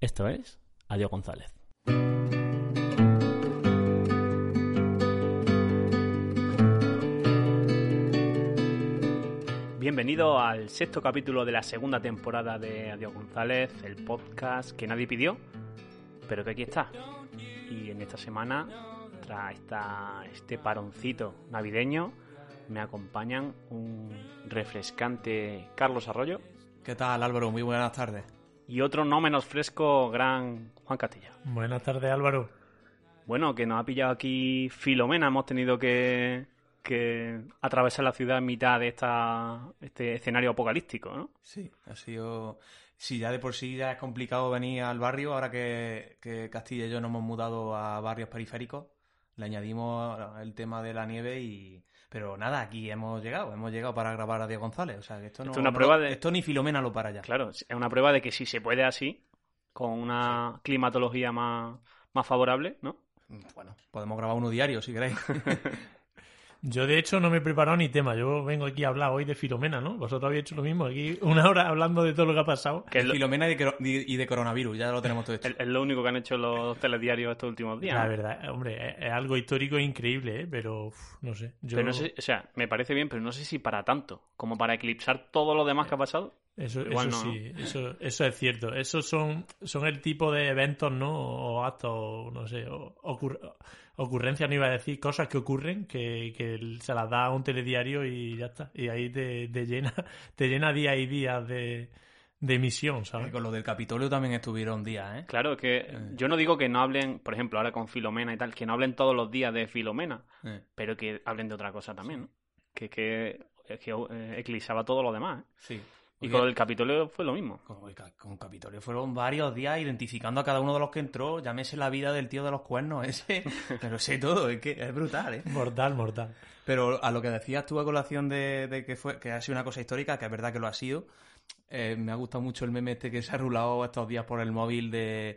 Esto es Adiós González. Bienvenido al sexto capítulo de la segunda temporada de Adiós González, el podcast que nadie pidió, pero que aquí está. Y en esta semana, tras esta, este paroncito navideño, me acompañan un refrescante Carlos Arroyo. ¿Qué tal Álvaro? Muy buenas tardes. Y otro no menos fresco, gran Juan Castilla. Buenas tardes Álvaro. Bueno, que nos ha pillado aquí Filomena, hemos tenido que, que atravesar la ciudad en mitad de esta, este escenario apocalíptico, ¿no? Sí, ha sido... Si ya de por sí ya es complicado venir al barrio, ahora que, que Castilla y yo nos hemos mudado a barrios periféricos, le añadimos el tema de la nieve y, pero nada, aquí hemos llegado, hemos llegado para grabar a Diego González. O sea, que esto no. Esto, una prueba de... esto ni Filomena lo para ya. Claro, es una prueba de que si se puede así, con una climatología más, más favorable, ¿no? Bueno, podemos grabar uno diario si queréis. Yo, de hecho, no me he preparado ni tema. Yo vengo aquí a hablar hoy de Filomena, ¿no? Vosotros habéis hecho lo mismo. Aquí una hora hablando de todo lo que ha pasado. Que lo... Filomena y de, coronavirus, ya lo tenemos todo hecho. Es, lo único que han hecho los telediarios estos últimos días. La verdad, hombre, es, algo histórico e increíble, ¿eh? Pero, no sé. Pero no sé, o sea, me parece bien, pero no sé si para tanto, como para eclipsar todo lo demás que ha pasado. Eso, eso sí, eso, eso es cierto. Esos son, son el tipo de eventos, ¿no? O actos, no sé, o, ocurrencias, no iba a decir, cosas que ocurren que, que se las da a un telediario y ya está. Y ahí te, llena, te llena días y días de, de emisión, ¿sabes? con lo del Capitolio también estuvieron días, ¿eh? Claro, que eh. yo no digo que no hablen, por ejemplo, ahora con Filomena y tal, que no hablen todos los días de Filomena, eh. pero que hablen de otra cosa también, ¿no? Que, que, que eh, eclipsaba todo lo demás, ¿eh? Sí. Y con el Capitolio fue lo mismo. Con, el Capitolio fueron varios días identificando a cada uno de los que entró. Llámese la vida del tío de los cuernos ese. Pero sé todo, es que es brutal, ¿eh? Mortal, mortal. Pero a lo que decías tú a colación de, que, fue, que ha sido una cosa histórica, que es verdad que lo ha sido. Eh, me ha gustado mucho el meme este que se ha rulado estos días por el móvil de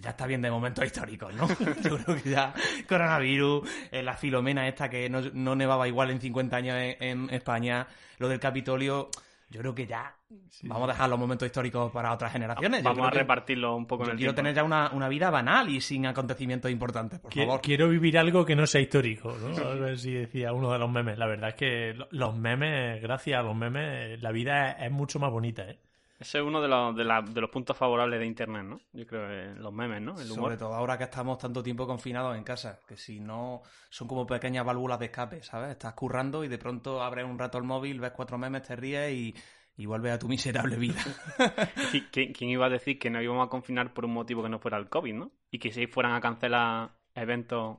ya está bien de momentos históricos, ¿no? Yo creo que ya coronavirus, eh, la filomena esta que no, nevaba igual en 50 años en España, lo del Capitolio yo creo que ya vamos a dejar los momentos históricos para otras generaciones. Vamos a repartirlo un poco en el Quiero tener ya una, una, vida banal y sin acontecimientos importantes, por favor. Quiero vivir algo que no sea histórico, ¿no? A ver si decía uno de los memes. La verdad es que los memes, gracias a los memes, la vida es mucho más bonita, ¿eh? Ese es uno de los, de, de los puntos favorables de Internet, ¿no? Yo creo que los memes, ¿no? El humor. Sobre todo ahora que estamos tanto tiempo confinados en casa, que si no son como pequeñas válvulas de escape, ¿sabes? Estás currando y de pronto abres un rato el móvil, ves cuatro memes, te ríes y, y vuelves a tu miserable vida. ¿Quién, ¿Quién iba a decir que no íbamos a confinar por un motivo que no fuera el COVID, ¿no? Y que si fueran a cancelar eventos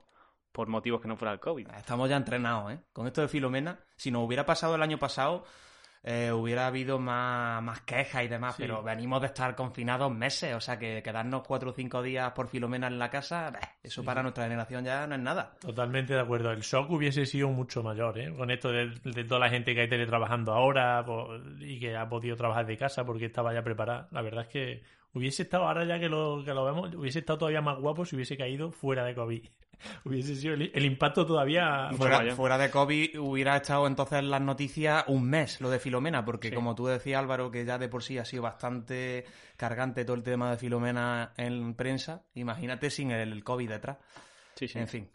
por motivos que no fuera el COVID. Estamos ya entrenados, ¿eh? Con esto de Filomena, si nos hubiera pasado el año pasado, eh, hubiera habido más, más quejas y demás, pero venimos de estar confinados meses, o sea que quedarnos cuatro o cinco días por Filomena en la casa, eso para nuestra generación ya no es nada. Totalmente de acuerdo. El shock hubiese sido mucho mayor, ¿eh? Con esto de, toda la gente que hay teletrabajando ahora y que ha podido trabajar de casa porque estaba ya preparada. La verdad es que hubiese estado, ahora ya que lo, que lo vemos, hubiese estado todavía más guapo si hubiese caído fuera de COVID. Hubiese sido el, impacto todavía. Fuera, de COVID hubiera estado entonces en las noticias un mes lo de Filomena, porque como tú decías, Álvaro, que ya de por sí ha sido bastante cargante todo el tema de Filomena en prensa, imagínate sin el COVID detrás. Sí, sí. En fin.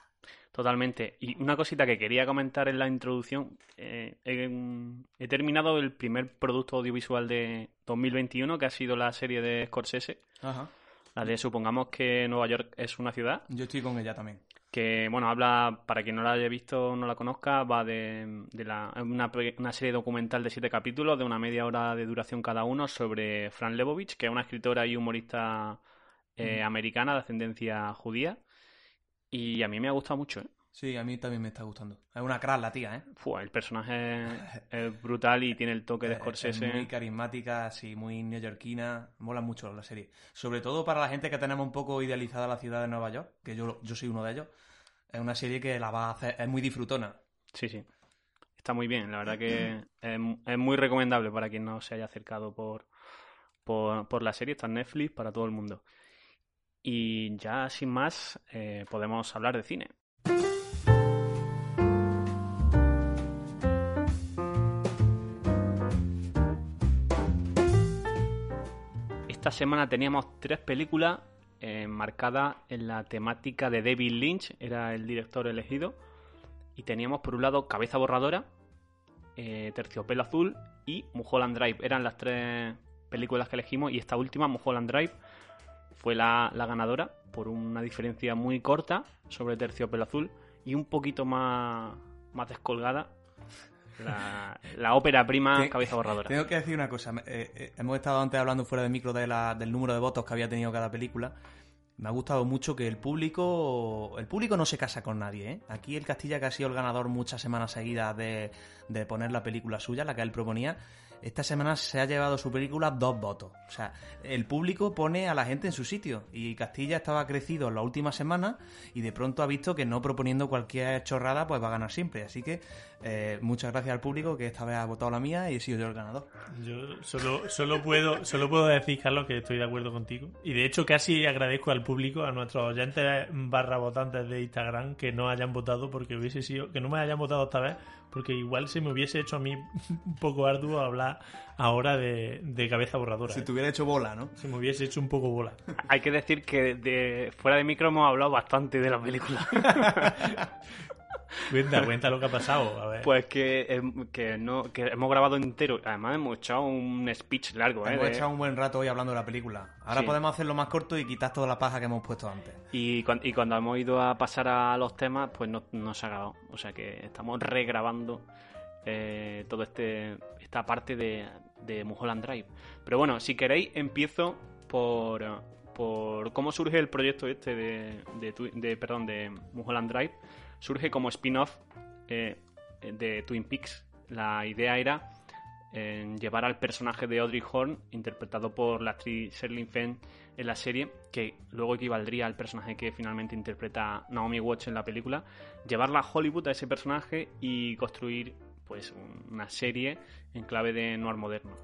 Totalmente. Y una cosita que quería comentar en la introducción. Eh, he, terminado el primer producto audiovisual de 2021, que ha sido la serie de Scorsese. Ajá. La de Supongamos que Nueva York es una ciudad. Yo estoy con ella también que bueno habla para quien no la haya visto o no la conozca va de, la, una, una, serie documental de siete capítulos de una media hora de duración cada uno sobre Fran Lebovich que es una escritora y humorista eh, americana de ascendencia judía y a mí me ha gustado mucho ¿eh? Sí, a mí también me está gustando. Es una crack la tía, ¿eh? el personaje es brutal y tiene el toque de Scorsese. Es muy carismática, así, muy neoyorquina. Mola mucho la serie. Sobre todo para la gente que tenemos un poco idealizada la ciudad de Nueva York, que yo, yo soy uno de ellos. Es una serie que la va a hacer, es muy disfrutona. Sí, sí. Está muy bien, la verdad que es, muy recomendable para quien no se haya acercado por, por, la serie. Está en Netflix para todo el mundo. Y ya sin más, eh, podemos hablar de cine. esta semana teníamos tres películas eh, marcadas en la temática de David Lynch, era el director elegido. Y teníamos por un lado Cabeza Borradora, eh, Terciopelo Azul y Mulholland Drive. Eran las tres películas que elegimos y esta última, Mulholland Drive, fue la, la ganadora por una diferencia muy corta sobre Terciopelo Azul y un poquito más, más descolgada la, la ópera prima Cabeza Borradora. Tengo que decir una cosa. eh, eh, hemos estado antes hablando fuera de micro de la- del número de votos que había tenido cada película. Me ha gustado mucho que el público. El público no se casa con nadie, ¿eh? Aquí el Castilla, que ha sido el ganador muchas semanas seguidas de, de poner la película suya, la que él proponía. Esta semana se ha llevado su película dos votos. O sea, el público pone a la gente en su sitio. Y Castilla estaba crecido en la última semana y de pronto ha visto que no proponiendo cualquier chorrada, pues va a ganar siempre. Así que eh, muchas gracias al público que esta vez ha votado la mía y he sido yo el ganador. Yo solo, solo, puedo, solo puedo decir, Carlos, que estoy de acuerdo contigo. Y de hecho casi agradezco al público, a nuestros oyentes barra votantes de Instagram, que no hayan votado porque hubiese sido, que no me hayan votado esta vez, porque igual se me hubiese hecho a mí un poco arduo hablar ahora de, de cabeza borradora. Si ¿eh? te hubiera hecho bola, ¿no? Se me hubiese hecho un poco bola. Hay que decir que de, fuera de micro hemos hablado bastante de la película. Cuenta, cuenta lo que ha pasado. A ver. Pues que, que, no, que hemos grabado entero. Además hemos echado un speech largo, ¿eh? Hemos de- echado un buen rato hoy hablando de la película. Ahora Sí. podemos hacerlo más corto y quitar toda la paja que hemos puesto antes. Y, cuan- y cuando hemos ido a pasar a los temas, pues no, no se ha grabado. O sea que estamos regrabando eh, toda este, esta parte de, de Mulholland Drive. Pero bueno, si queréis, empiezo por, por cómo surge el proyecto este de, de, de- perdón, de Mulholland Drive. Surge como spin-off eh, de Twin Peaks. La idea era eh, llevar al personaje de Audrey Horn, interpretado por la actriz Shirley Fenn en la serie, que luego equivaldría al personaje que finalmente interpreta Naomi Watts en la película, llevarla a Hollywood a ese personaje y construir pues un- una serie en clave de noir moderno.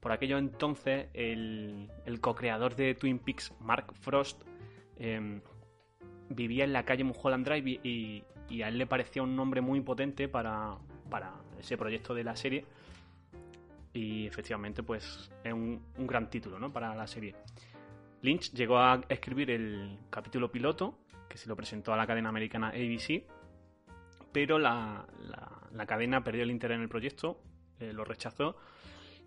Por aquello entonces, el, el co-creador de Twin Peaks, Mark Frost, em, vivía en la calle Mulholland Drive y, y- a él le parecía un nombre muy potente para, para ese proyecto de la serie. Y efectivamente, pues es un, un gran título ¿no? para la serie. Lynch llegó a escribir el capítulo piloto, que se lo presentó a la cadena americana ABC, pero la, la- la cadena perdió el interés en el proyecto, eh, lo rechazó,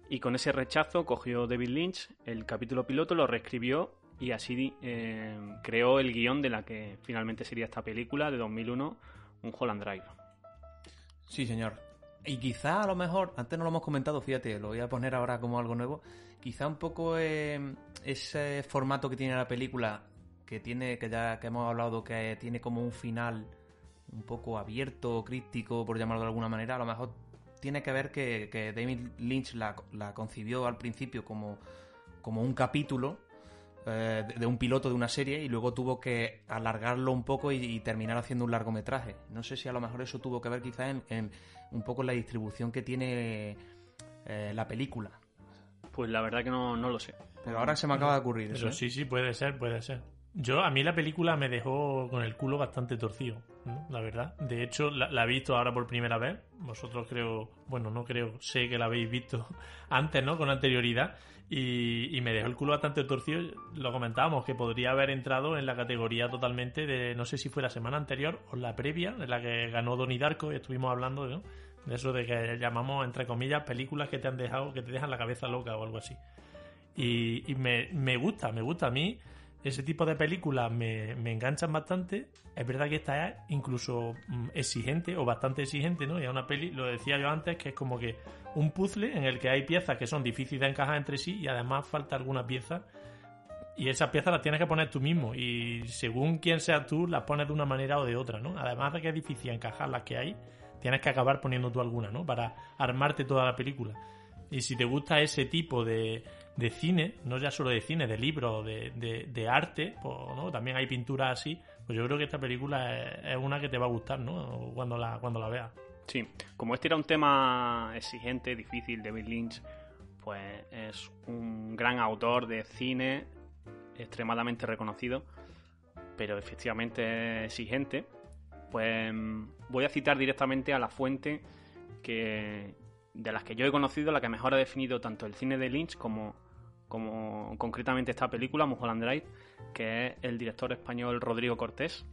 y con ese rechazo cogió David Lynch el capítulo piloto, lo reescribió y así eh, creó el guion de la que finalmente sería esta película de 2001, un Holland Drive. Sí, señor. Y quizá a lo mejor, antes no lo hemos comentado, fíjate, lo voy a poner ahora como algo nuevo. Quizá un poco eh, ese formato que tiene la película, que tiene, que ya que hemos hablado, que tiene como un final un poco abierto, críptico, por llamarlo de alguna manera, a lo mejor tiene que ver que, que David Lynch la, la concibió al principio como, como un capítulo eh, de, un piloto de una serie y luego tuvo que alargarlo un poco y, y terminar haciendo un largometraje. No sé si a lo mejor eso tuvo que ver quizá en, en un poco la distribución que tiene eh, la película. Pues la verdad que no, no lo sé. Pero ahora se me acaba de ocurrir eso. Pero ¿eh? sí, sí, puede ser, puede ser. Yo, a mí la película me dejó con el culo bastante torcido, la verdad. De hecho, la, he visto ahora por primera vez. Vosotros creo, bueno, no creo, sé que la habéis visto antes, ¿no? Con anterioridad. Y, me dejó el culo bastante torcido. Lo comentábamos, que podría haber entrado en la categoría totalmente de, no sé si fue la semana anterior o la previa, en la que ganó Donnie Darko y estuvimos hablando de eso de que llamamos, entre comillas, películas que te han dejado, que te dejan la cabeza loca o algo así. Y, me gusta, me gusta a mí. Ese tipo de películas me, me enganchan bastante. Es verdad que esta es incluso mm, exigente o bastante exigente, ¿no? Y es una peli, lo decía yo antes, que es como que un puzzle en el que hay piezas que son difíciles de encajar entre sí y además falta alguna pieza. Y esas piezas las tienes que poner tú mismo. Y según quién seas tú, las pones de una manera o de otra, ¿no? Además de que es difícil encajar las que hay, tienes que acabar poniendo tú alguna, ¿no? Para armarte toda la película. Y si te gusta ese tipo de, de cine, no ya solo de cine, de libros, de, de, arte, pues, ¿no? también hay pinturas así, pues yo creo que esta película es, es una que te va a gustar, ¿no? Cuando la, cuando la veas. Sí, como este era un tema exigente, difícil, David Lynch, pues es un gran autor de cine, extremadamente reconocido, pero efectivamente exigente. Pues voy a citar directamente a la fuente que de las que yo he conocido, la que mejor ha definido tanto el cine de Lynch como, como concretamente esta película, Mulholland que es el director español Rodrigo Cortés.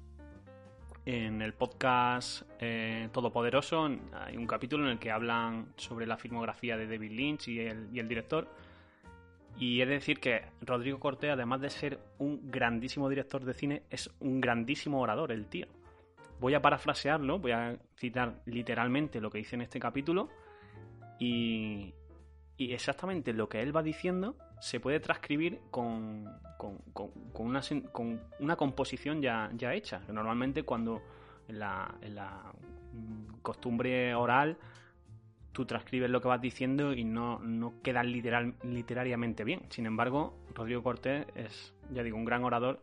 En el podcast eh, Todopoderoso hay un capítulo en el que hablan sobre la filmografía de David Lynch y el, director. Y es decir que Rodrigo Cortés, además de ser un grandísimo director de cine, es un grandísimo orador, el tío. Voy a parafrasearlo, voy a citar literalmente lo que dice en este capítulo y exactamente lo que él va diciendo se puede transcribir con, con, con, una, con una, composición ya, ya hecha. Normalmente cuando en la, en la, costumbre oral tú transcribes lo que vas diciendo y no, no queda literal, literariamente bien. Sin embargo, Rodrigo Cortés es, ya digo, un gran orador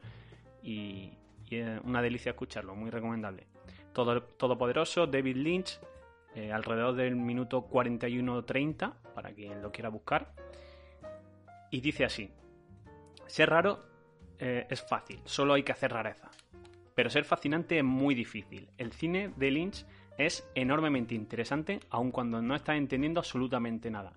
y, y es una delicia escucharlo, muy recomendable. Todo, todopoderoso, David Lynch, eh, alrededor del minuto 41-30, para quien lo quiera buscar. Y dice así, ser raro eh, es fácil, solo hay que hacer rareza. Pero ser fascinante es muy difícil. El cine de Lynch es enormemente interesante, aun cuando no estás entendiendo absolutamente nada.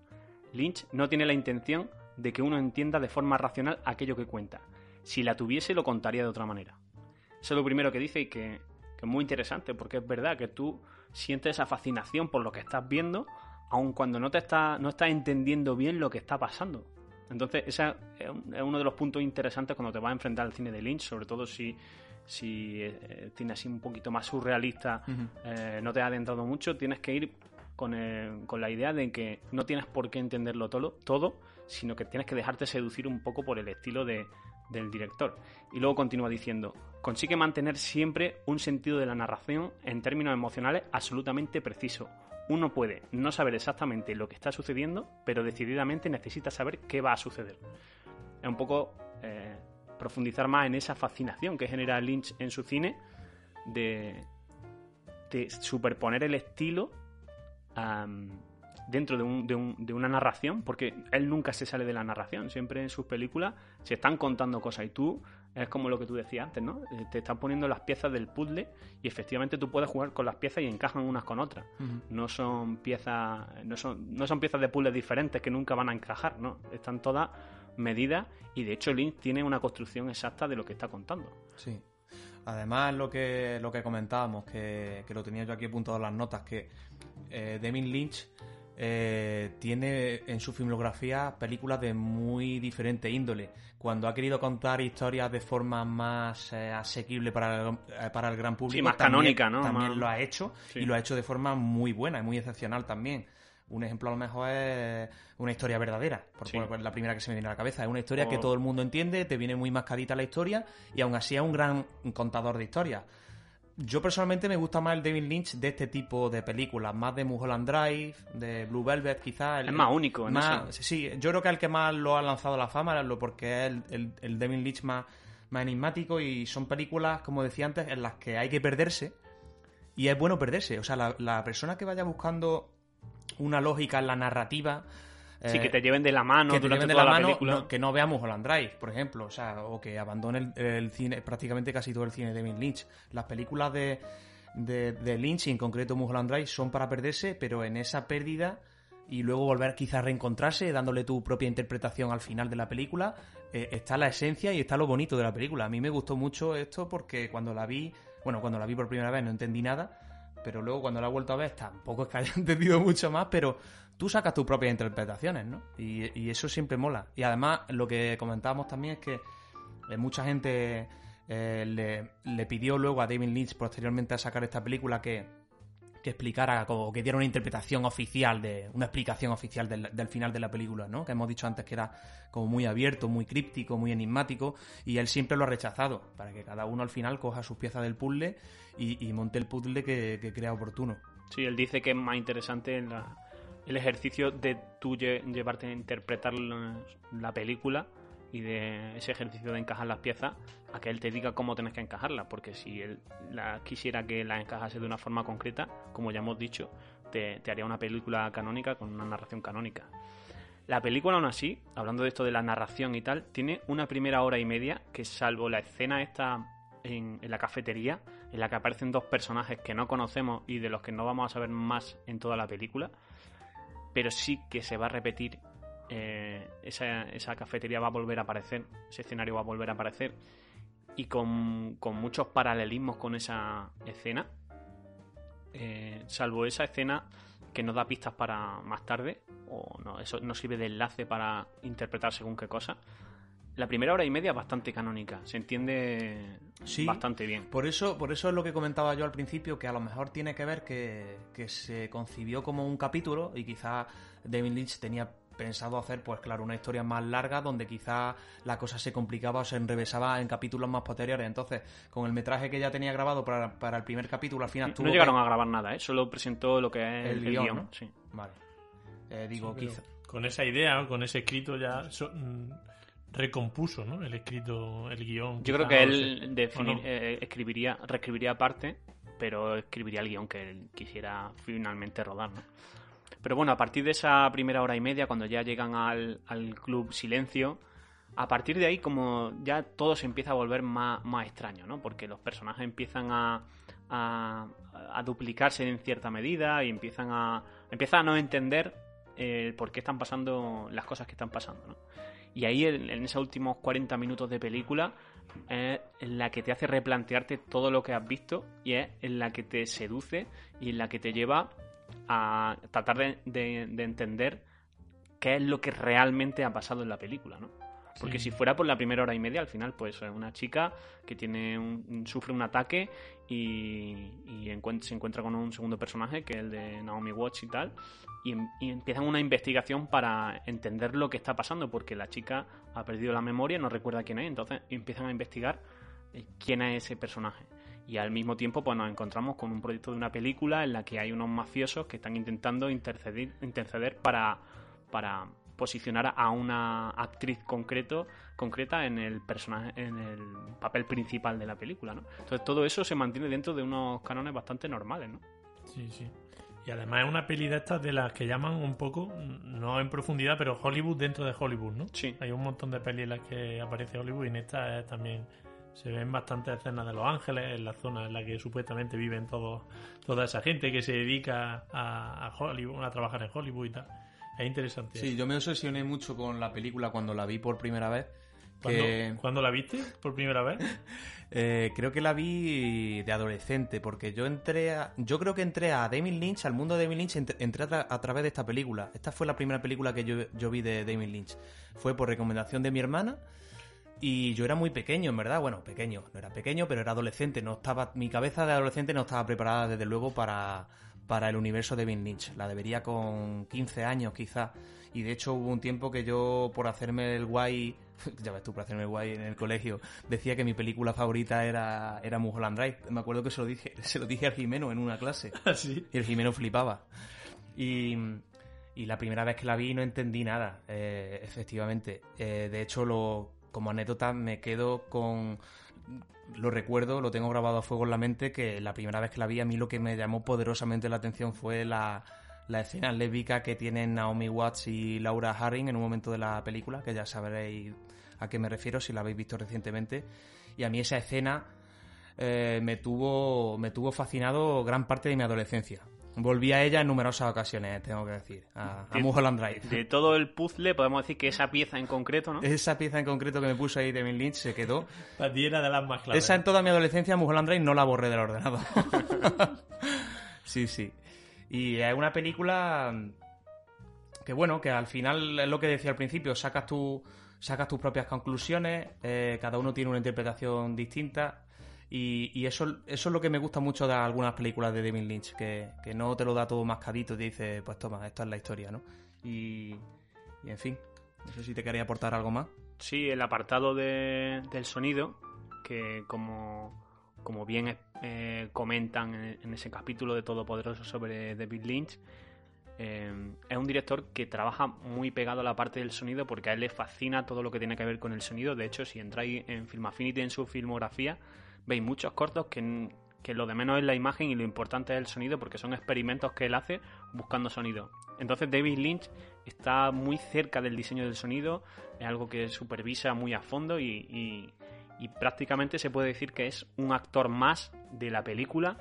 Lynch no tiene la intención de que uno entienda de forma racional aquello que cuenta. Si la tuviese, lo contaría de otra manera. Eso es lo primero que dice y que, es muy interesante, porque es verdad que tú sientes esa fascinación por lo que estás viendo, aun cuando no te está, no estás entendiendo bien lo que está pasando. Entonces, ese es uno de los puntos interesantes cuando te vas a enfrentar al cine de Lynch, sobre todo si, si eh, tiene así un poquito más surrealista, eh, no te ha adentrado mucho, tienes que ir con, con, la idea de que no tienes por qué entenderlo todo, todo, sino que tienes que dejarte seducir un poco por el estilo de, del director. Y luego continúa diciendo, consigue mantener siempre un sentido de la narración en términos emocionales absolutamente preciso. Uno puede no saber exactamente lo que está sucediendo, pero decididamente necesita saber qué va a suceder. Es un poco eh, profundizar más en esa fascinación que genera Lynch en su cine de, superponer el estilo dentro de, una narración, porque él nunca se sale de la narración, siempre en sus películas se están contando cosas y tú es como lo que tú decías antes, ¿no? Eh, te están poniendo las piezas del puzzle y efectivamente tú puedes jugar con las piezas y encajan unas con otras. No son piezas, no son, no son piezas de puzzle diferentes que nunca van a encajar, ¿no? Están todas medidas y de hecho Lynch tiene una construcción exacta de lo que está contando. Sí. Además, lo que, lo que comentábamos, que, que lo tenía yo aquí apuntado en las notas, que eh, Deming Lynch eh, tiene en su filmografía películas de muy diferente índole. Cuando ha querido contar historias de forma más eh, asequible para el, eh, para el gran público, más también, canónica, ¿no? También lo ha hecho Sí. y lo ha hecho de forma muy buena y muy excepcional también. Un ejemplo a lo mejor es una historia verdadera, por Sí. la primera que se me viene a la cabeza. Es una historia que todo el mundo entiende, te viene muy mascadita la historia y aún así es un gran contador de historias. Yo personalmente me gusta más el David Lynch de este tipo de películas, más de Mulholland Drive, de Blue Velvet quizás. el- Es más único más- eso. Sí, yo creo que el que más lo ha lanzado a la fama lo porque es el, el, el David Lynch más, más enigmático y son películas, como decía antes, en las que hay que perderse y es bueno perderse. O sea, la, la persona que vaya buscando una lógica en la narrativa... Sí, eh, que te lleven de la mano que te lleven de toda la la mano, película. no- que no veamos Holland Drive, por ejemplo, o sea, o que abandone el, el cine, prácticamente casi todo el cine de David Lynch. Las películas de, de, de Lynch, y en concreto Mulholland Drive, son para perderse, pero en esa pérdida y luego volver quizás a reencontrarse, dándole tu propia interpretación al final de la película, eh, está la esencia y está lo bonito de la película. A mí me gustó mucho esto porque cuando la vi, bueno, cuando la vi por primera vez no entendí nada, pero luego cuando la he vuelto a ver tampoco es que haya entendido mucho más, pero tú sacas tus propias interpretaciones, ¿no? Y, y eso siempre mola. Y además lo que comentábamos también es que eh, mucha gente eh, le, pidió luego a David Lynch posteriormente a sacar esta película que, explicara o que diera una interpretación oficial de una explicación oficial del, final de la película, ¿no? Que hemos dicho antes que era como muy abierto, muy críptico, muy enigmático y él siempre lo ha rechazado para que cada uno al final coja sus piezas del puzzle y, monte el puzzle que, crea oportuno. Sí, él dice que es más interesante la- el ejercicio de tú lle- llevarte a interpretar la, la película y de ese ejercicio de encajar las piezas a que él te diga cómo tienes que encajarlas, porque si él la, quisiera que las encajase de una forma concreta, como ya hemos dicho, te, te haría una película canónica con una narración canónica. La película, aún así, hablando de esto de la narración y tal, tiene una primera hora y media que, salvo la escena esta en, en la cafetería, en la que aparecen dos personajes que no conocemos y de los que no vamos a saber más en toda la película, pero sí que se va a repetir eh, esa, esa cafetería va a volver a aparecer, ese escenario va a volver a aparecer y con, con muchos paralelismos con esa escena, eh, salvo esa escena que nos da pistas para más tarde, o no, eso no sirve de enlace para interpretar según qué cosa. La primera hora y media es bastante canónica, se entiende Sí. bastante bien. Por eso, por eso es lo que comentaba yo al principio, que a lo mejor tiene que ver que, que se concibió como un capítulo y quizá David Lynch tenía pensado hacer, pues claro, una historia más larga donde quizá la cosa se complicaba o se enrevesaba en capítulos más posteriores. Entonces, con el metraje que ya tenía grabado para, para el primer capítulo, al final tuvo No que- llegaron a grabar nada, ¿eh? solo presentó lo que es El el, guion, guion. ¿no? sí. Vale. Eh, digo, Pero quizá... Con esa idea, con ese escrito ya so- mm, recompuso, ¿no? El escrito, el guion. Yo creo que él eh, escribiría, reescribiría aparte, pero escribiría el guion que él quisiera finalmente rodar, ¿no? Pero bueno, a partir de esa primera hora y media, cuando ya llegan al, al club Silencio, a partir de ahí como ya todo se empieza a volver más, más extraño, ¿no? Porque los personajes empiezan a, a, a duplicarse en cierta medida y empiezan a, empiezan a no entender eh, por qué están pasando las cosas que están pasando, ¿no? Y ahí, en, en esos últimos 40 minutos de película, es en la que te hace replantearte todo lo que has visto y es en la que te seduce y en la que te lleva a tratar de, de- de entender qué es lo que realmente ha pasado en la película, ¿no? Porque Sí. si fuera por la primera hora y media, al final, pues es una chica que tiene un- sufre un ataque y, y se encuentra con un segundo personaje, que es el de Naomi Watts y tal, y, em- y empiezan una investigación para entender lo que está pasando, porque la chica ha perdido la memoria, no recuerda quién es, entonces empiezan a investigar eh, quién es ese personaje. Y al mismo tiempo, pues nos encontramos con un proyecto de una película en la que hay unos mafiosos que están intentando interceder, interceder para, para posicionar a una actriz concreto, concreta en el personaje, en el papel principal de la película, ¿no? Entonces todo eso se mantiene dentro de unos cánones bastante normales, ¿no? Sí, sí. Y además es una peli de estas de las que llaman un poco, no en profundidad, pero Hollywood dentro de Hollywood, ¿no? Sí. Hay un montón de pelis en las que aparece Hollywood y en esta eh, también se ven bastantes escenas de Los Ángeles, en la zona en la que supuestamente viven todos, toda esa gente que se dedica a, a Hollywood, a trabajar en Hollywood y tal. Es interesante. Sí, yo me obsesioné mucho con la película cuando la vi por primera vez. ¿Cuándo, que- cuándo la viste por primera vez? Eh, creo que la vi de adolescente, porque yo entré a, yo creo que entré a David Lynch, al mundo de David Lynch, ent- entré a, tra- a través de esta película. Esta fue la primera película que yo, yo vi de David Lynch. Fue por recomendación de mi hermana y yo era muy pequeño, en verdad. Bueno, pequeño, no era pequeño, pero era adolescente. No estaba, mi cabeza de adolescente no estaba preparada desde luego para, para el universo de David Lynch. La debería con 15 años quizá. Y de hecho hubo un tiempo que yo, por hacerme el guay, ya ves tú, por hacerme el guay en el colegio, decía que mi película favorita era, era Mulholland Drive. Me acuerdo que se lo dije, se lo dije al Jimeno en una clase. Así. Y el Jimeno flipaba. Y, y la primera vez que la vi no entendí nada, eh, efectivamente. Eh, de hecho, lo, como anécdota me quedo con... Lo recuerdo, lo tengo grabado a fuego en la mente, que la primera vez que la vi a mí lo que me llamó poderosamente la atención fue la, la escena lésbica que tienen Naomi Watts y Laura Harring en un momento de la película, que ya sabréis a qué me refiero si la habéis visto recientemente. Y a mí esa escena eh, me tuvo me tuvo fascinado gran parte de mi adolescencia. Volví a ella en numerosas ocasiones, tengo que decir, a, a De- Mulholland Drive. De todo el puzzle podemos decir que esa pieza en concreto, ¿no? Esa pieza en concreto que me puso ahí David Lynch se quedó. De las más claras. Esa en toda mi adolescencia, Mulholland Drive, no la borré del ordenador. sí, sí. Y es una película que, bueno, que al final es lo que decía al principio, sacas, tu, sacas tus propias conclusiones, eh, cada uno tiene una interpretación distinta. Y, eso, eso es lo que me gusta mucho de algunas películas de David Lynch, que, que no te lo da todo mascadito y te dice, pues toma, esta es la historia, ¿no? Y, y en fin, no sé si te quería aportar algo más. Sí, el apartado de- del sonido, que como, como bien eh, comentan en, ese capítulo de Todopoderoso sobre David Lynch, eh, es un director que trabaja muy pegado a la parte del sonido porque a él le fascina todo lo que tiene que ver con el sonido. De hecho, si entráis en Film Affinity en su filmografía, veis muchos cortos que, que lo de menos es la imagen y lo importante es el sonido porque son experimentos que él hace buscando sonido. Entonces David Lynch está muy cerca del diseño del sonido, es algo que supervisa muy a fondo y- y prácticamente se puede decir que es un actor más de la película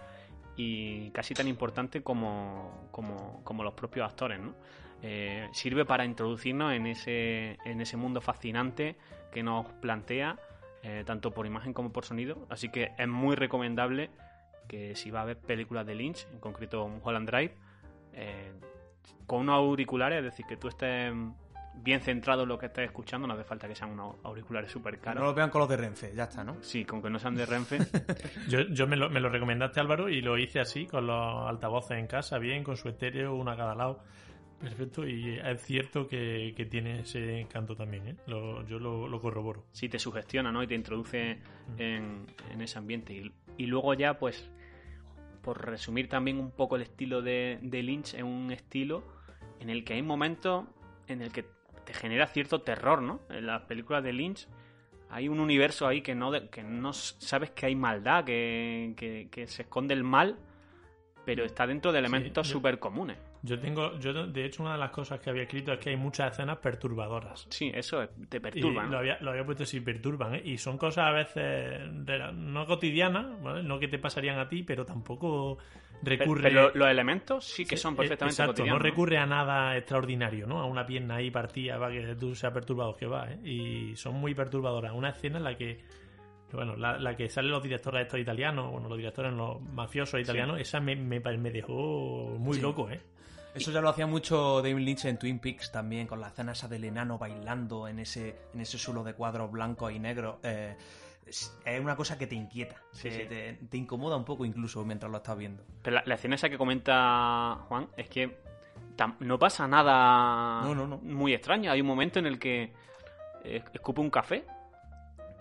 y casi tan importante como, como, los propios actores, ¿no? eh, sirve para introducirnos en ese, en ese mundo fascinante que nos plantea, eh, tanto por imagen como por sonido. Así que es muy recomendable que si va a ver películas de Lynch, en concreto Holland Drive, eh, con unos auriculares, es decir, que tú estés bien centrado en lo que estés escuchando, no hace falta que sean unos auriculares súper caros. No lo vean con los de Renfe, ya está, ¿no? Sí, con que no sean de Renfe. Yo, yo me, lo, me lo recomendaste, Álvaro, y lo hice así, con los altavoces en casa, bien, con su estéreo, uno a cada lado. Perfecto, y es cierto que, que tiene ese encanto también, ¿eh? Lo- yo lo, lo corroboro. sí te sugestiona, ¿no? Y te introduce en, en ese ambiente. Y, y luego ya, pues, por resumir también un poco el estilo de, de Lynch, es un estilo en el que hay momentos en el que te genera cierto terror, ¿no? En las películas de Lynch hay un universo ahí que no, que no sabes que hay maldad, que, que- que se esconde el mal, pero está dentro de elementos súper comunes. Yo tengo, yo de hecho una de las cosas que había escrito es que hay muchas escenas perturbadoras. Sí, eso es- te Y perturba. ¿no? lo, había, lo había puesto si perturban, ¿eh? Y son cosas a veces no cotidianas, ¿vale? No que te pasarían a ti, pero tampoco recurre... pero los elementos sí que Sí, son eh, perfectamente Exacto, cotidianos. no recurre a nada extraordinario, ¿no? A una pierna ahí partida para que tú seas perturbado que va, ¿eh? Y son muy perturbadoras. Una escena en la que, bueno, la, la que salen los directores estos italianos, bueno, los directores, los mafiosos italianos, esa me, me, me dejó muy Sí. loco, ¿eh? Eso ya lo hacía mucho David Lynch en Twin Peaks también, con la escena esa del enano bailando en ese, en ese suelo de cuadros blancos y negros. Eh, es es una cosa que te inquieta, Sí, te, sí. Te, te incomoda un poco incluso mientras lo estás viendo. Pero la, la escena esa que comenta Juan es que tam- no pasa nada No, no, no. muy extraño. Hay un momento en el que eh, escupe un café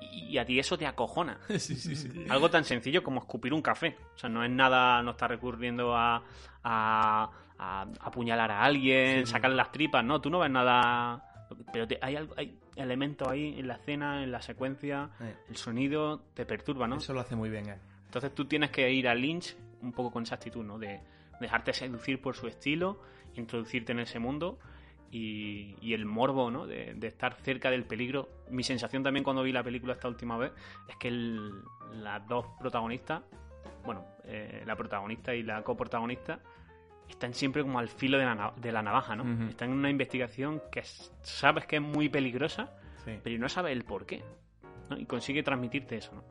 y, y a ti eso te acojona. sí, sí, sí. Algo tan sencillo como escupir un café. O sea, no es nada, no está recurriendo a, a, a apuñalar a alguien, sacarle las tripas, no, tú no ves nada. Pero te- hay, algo- hay elementos ahí en la escena, en la secuencia, Eh, el sonido te perturba, ¿no? Eso lo hace muy bien él. Entonces tú tienes que ir a Lynch un poco con esa actitud, ¿no? De dejarte seducir por su estilo, introducirte en ese mundo y, y el morbo, ¿no? De, de estar cerca del peligro. Mi sensación también cuando vi la película esta última vez es que el- las dos protagonistas, bueno, eh, la protagonista y la coprotagonista, están siempre como al filo de la, de la navaja, ¿no? Están en una investigación que es- sabes que es muy peligrosa, Sí. pero no sabes el por qué. ¿no? Y consigue transmitirte eso, ¿no?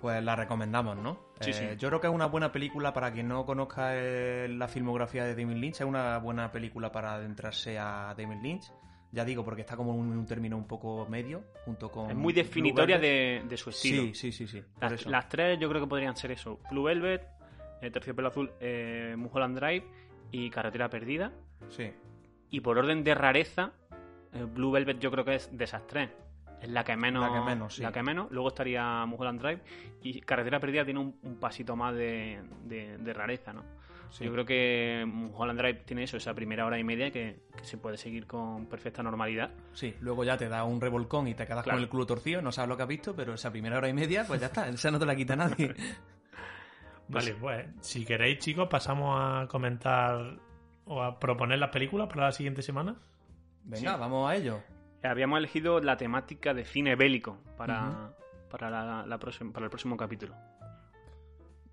Pues la recomendamos, ¿no? Sí, Eh, sí. Yo creo que es una buena película para quien no conozca eh, la filmografía de David Lynch. Es una buena película para adentrarse a David Lynch. Ya digo, porque está como en un, un término un poco medio, junto con... Es muy definitoria de, de su estilo. Sí, sí, sí, sí. Las, las tres yo creo que podrían ser eso. Blue Velvet, eh, Terciopelo Azul, eh, Mulholland Drive y Carretera Perdida. Sí. Y por orden de rareza, eh, Blue Velvet yo creo que es de esas tres. Es la que menos. La que menos, sí. la que menos. Luego estaría Mulholland Drive. Y Carretera Perdida tiene un, un pasito más de, de- de rareza, ¿no? Sí. Yo creo que Mulholland Drive tiene eso, esa primera hora y media que, que se puede seguir con perfecta normalidad. Sí, luego ya te da un revolcón y te quedas Claro. con el culo torcido, no sabes lo que has visto, pero esa primera hora y media, pues ya está, esa no te la quita nadie. Vale, pues si queréis, chicos, pasamos a comentar o a proponer las películas para la siguiente semana. Venga, Sí. vamos a ello. Habíamos elegido la temática de cine bélico para, para, la, la próxima- para el próximo capítulo.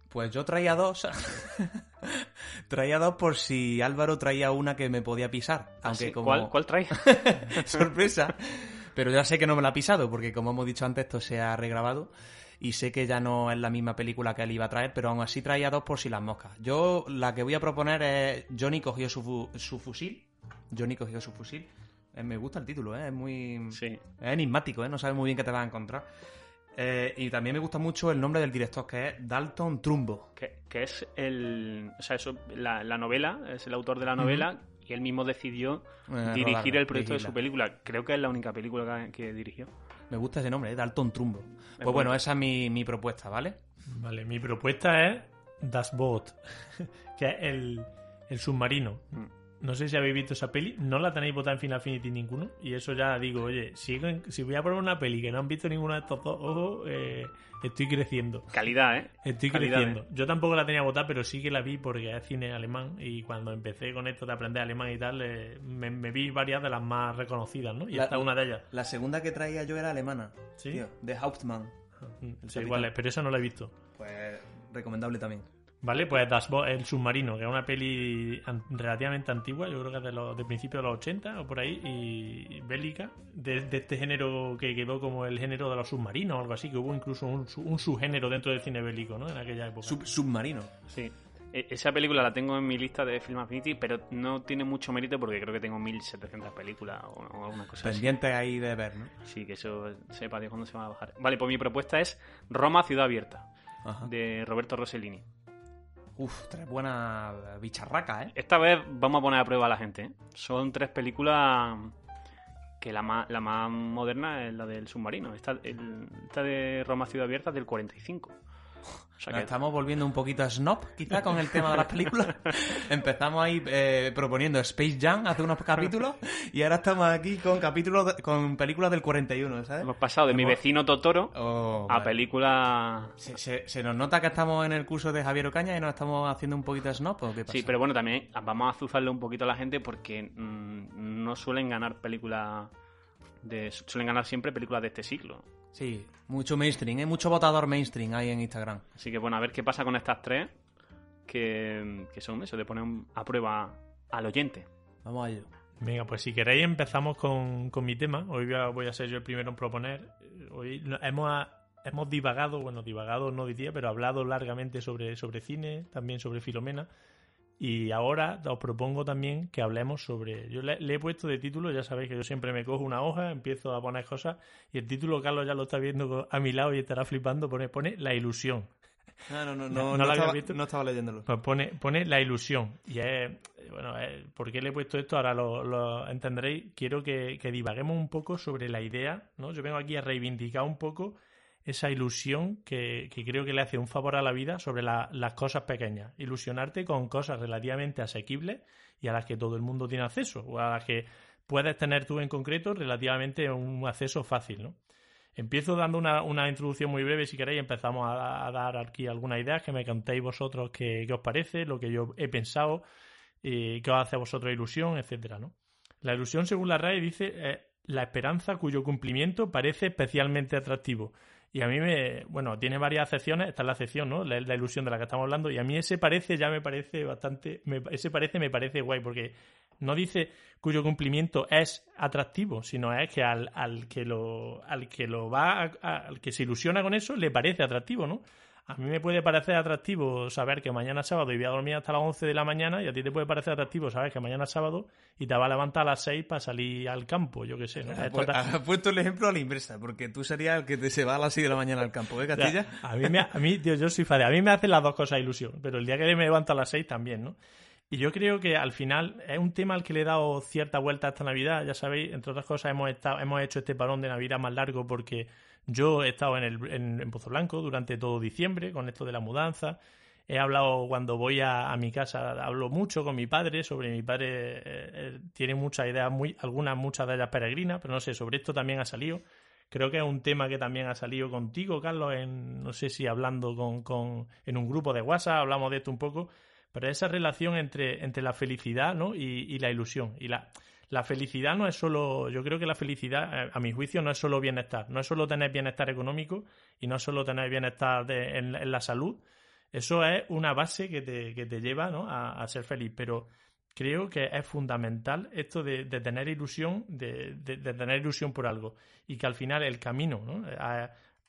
Pues yo traía dos. traía dos por si Álvaro traía una que me podía pisar. Aunque Así, como ¿Cuál, ¿Cuál trae? sorpresa. Pero ya sé que no me la ha pisado, porque como hemos dicho antes, esto se ha regrabado. Y sé que ya no es la misma película que él iba a traer, pero aún así traía dos por si las moscas. Yo la que voy a proponer es Johnny cogió su, su fusil. Johnny cogió su fusil. Eh, me gusta el título, ¿eh? es muy... sí. Es enigmático, ¿eh? no sabes muy bien qué te vas a encontrar. Eh, y también me gusta mucho el nombre del director, que es Dalton Trumbo. Que, que es el. O sea, eso, la, la novela, es el autor de la novela y él mismo decidió Eh, dirigir rodarla, el proyecto de su película. Creo que es la única película que, que dirigió. Me gusta ese nombre, ¿eh? Dalton Trumbo. Pues bueno. esa es mi, mi propuesta, ¿vale? Vale, mi propuesta es Das Boot, que es el, el submarino. Mm. No sé si habéis visto esa peli, no la tenéis votada en Final Fantasy ninguno. Y eso ya digo, oye, si, si voy a poner una peli que no han visto ninguno de estos dos, ojo, eh, estoy creciendo. Calidad, ¿eh? Estoy Calidad, creciendo. Yo tampoco la tenía votada, pero sí que la vi porque es cine alemán. Y cuando empecé con esto de aprender alemán y tal, eh, me, me vi varias de las más reconocidas, ¿no? Y La- esta es una de ellas. La segunda que traía yo era alemana. ¿Sí? Tío, de Hauptmann. Mm, sí, igual pero esa no la he visto. Pues recomendable también. ¿Vale? Pues El Submarino, que es una peli an- relativamente antigua, yo creo que es de, los, de principios de los 80 o por ahí, y bélica, de, de este género que quedó como el género de los submarinos o algo así, que hubo incluso un, su- un subgénero dentro del cine bélico, ¿no? En aquella época. Sub- submarino. Sí. E- Esa película la tengo en mi lista de Film Affinity, pero no tiene mucho mérito porque creo que tengo 1700 películas o, o alguna cosa así. Pendiente ahí de ver, ¿no? Sí, que eso sepa Dios cuándo se va a bajar. Vale, pues mi propuesta es Roma, Ciudad Abierta, Ajá. de Roberto Rossellini. Uf, tres buenas bicharracas, ¿eh? Esta vez vamos a poner a prueba a la gente. ¿eh? Son tres películas que la más, la más moderna es la del submarino. Esta, el- esta de Roma, Ciudad Abierta es del 45. O sea Nos que estamos volviendo un poquito a snob, quizá, con el tema de las películas. Empezamos ahí eh, proponiendo Space Jam hace unos capítulos y ahora estamos aquí con capítulos de- con películas del 41, ¿sabes? hemos pasado de mi vecino Totoro Oh, a vale. película Se, se- se nos nota que estamos en el curso de Javier Ocaña y nos estamos haciendo un poquito snob, ¿o qué pasa? Sí, pero bueno, también vamos a azuzarle un poquito a la gente porque mm, no suelen ganar películas de suelen ganar siempre películas de este siglo. Sí, mucho mainstream, ¿eh? Mucho votador mainstream ahí en Instagram. Así que bueno, a ver qué pasa con estas tres que, que son eso, de poner a prueba al oyente. Vamos a ello. Venga, pues si queréis empezamos con, con mi tema. Hoy voy a, voy a ser yo el primero en proponer. Hoy hemos, hemos divagado, bueno, divagado no diría, pero hablado largamente sobre, sobre cine, también sobre Filomena. Y ahora os propongo también que hablemos sobre... Yo le, le he puesto de título, ya sabéis que yo siempre me cojo una hoja, empiezo a poner cosas, y el título Carlos ya lo está viendo a mi lado y estará flipando, pone, pone La ilusión. No, no, no, ¿No no, lo habías estaba, visto? no estaba leyéndolo. Pues pone, pone la ilusión. Y es, bueno, es- ¿por qué le he puesto esto? Ahora lo, lo entenderéis. Quiero que, que divaguemos un poco sobre la idea, ¿no? Yo vengo aquí a reivindicar un poco esa ilusión que, creo que le hace un favor a la vida sobre la- las cosas pequeñas. Ilusionarte con cosas relativamente asequibles y a las que todo el mundo tiene acceso, o a las que puedes tener tú en concreto relativamente un acceso fácil, ¿no? Empiezo dando una, introducción muy breve, si queréis, empezamos a, dar aquí algunas ideas, que me contéis vosotros qué, qué os parece, lo que yo he pensado, eh, qué os hace a vosotros ilusión, etcétera, ¿no? La ilusión, según la RAE, dice eh, la esperanza cuyo cumplimiento parece especialmente atractivo. Y a mí me, bueno, tiene varias acepciones, esta es la acepción, ¿no? La, la ilusión de la que estamos hablando, y a mí ese parece ya me parece bastante, me- ese parece me parece guay, porque no dice cuyo cumplimiento es atractivo, sino es que al, al que lo al que lo va a- al que se ilusiona con eso le parece atractivo, ¿no? A mí me puede parecer atractivo saber que mañana es sábado y voy a dormir hasta las 11 de la mañana y a ti te puede parecer atractivo saber que mañana es sábado y te va a levantar a las 6 para salir al campo, yo qué sé, ¿no? Ha, Es total- pu- ha puesto el ejemplo a la inversa, porque tú serías el que te se va a las 6 de la mañana al campo, ¿eh, Castilla? A mí, me, a mí tío, yo soy fan. A mí me hacen las dos cosas ilusión, pero el día que me levanto a las 6 también, ¿no? Y yo creo que al final es un tema al que le he dado cierta vuelta esta Navidad. Ya sabéis, entre otras cosas, hemos, estado, hemos hecho este parón de Navidad más largo porque yo he estado en, el, en, en Pozo Blanco durante todo diciembre con esto de la mudanza. He hablado cuando voy a, mi casa, hablo mucho con mi padre sobre mi padre. eh, eh, tiene muchas ideas, muy, algunas, muchas de ellas peregrinas, pero no sé, sobre esto también ha salido. Creo que es un tema que también ha salido contigo, Carlos, en, no sé si hablando con, con, en un grupo de WhatsApp, hablamos de esto un poco, pero esa relación entre, entre la felicidad ¿no? y, y la ilusión. Y la, la felicidad no es solo, yo creo que la felicidad, eh, a mi juicio, no es solo bienestar, no es solo tener bienestar económico y no es solo tener bienestar de- en, la salud. Eso es una base que te, que te lleva ¿no? a, a ser feliz, pero creo que es fundamental esto de, de tener ilusión, de, de- tener ilusión por algo y que al final el camino, ¿no?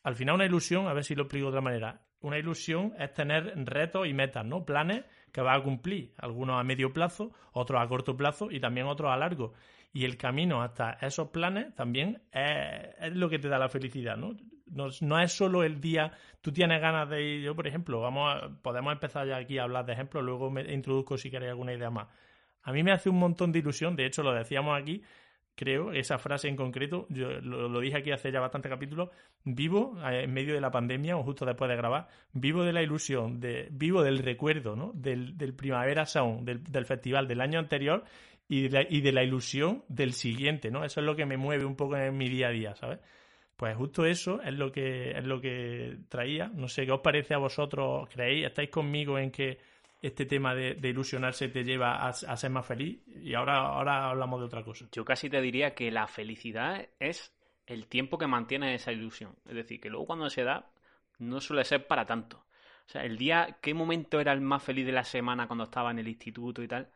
Al final una ilusión, a ver si lo explico de otra manera, una ilusión es tener retos y metas, ¿no? Planes que vas a cumplir, algunos a medio plazo, otros a corto plazo y también otros a largo. Y el camino hasta esos planes también es, lo que te da la felicidad, ¿no? No, no es solo el día, tú tienes ganas de ir, yo por ejemplo, vamos a- podemos empezar ya aquí a hablar de ejemplos, luego me introduzco si queréis alguna idea más. A mí me hace un montón de ilusión, de hecho lo decíamos aquí, creo, esa frase en concreto, yo lo, dije aquí hace ya bastante capítulos, vivo eh, en medio de la pandemia o justo después de grabar, vivo de la ilusión, de, vivo del recuerdo, ¿no? Del, del Primavera Sound, del, del festival del año anterior y de, la, y de la ilusión del siguiente, ¿no? Eso es lo que me mueve un poco en mi día a día, ¿sabes? Pues justo eso es lo que es lo que traía. No sé qué os parece a vosotros. ¿Creéis? ¿Estáis conmigo en que este tema de, ilusionarse te lleva a, ser más feliz? Y ahora, ahora hablamos de otra cosa. Yo casi te diría que la felicidad es el tiempo que mantiene esa ilusión. Es decir, que luego cuando se da no suele ser para tanto. O sea, el día, ¿qué momento era el más feliz de la semana cuando estaba en el instituto y tal?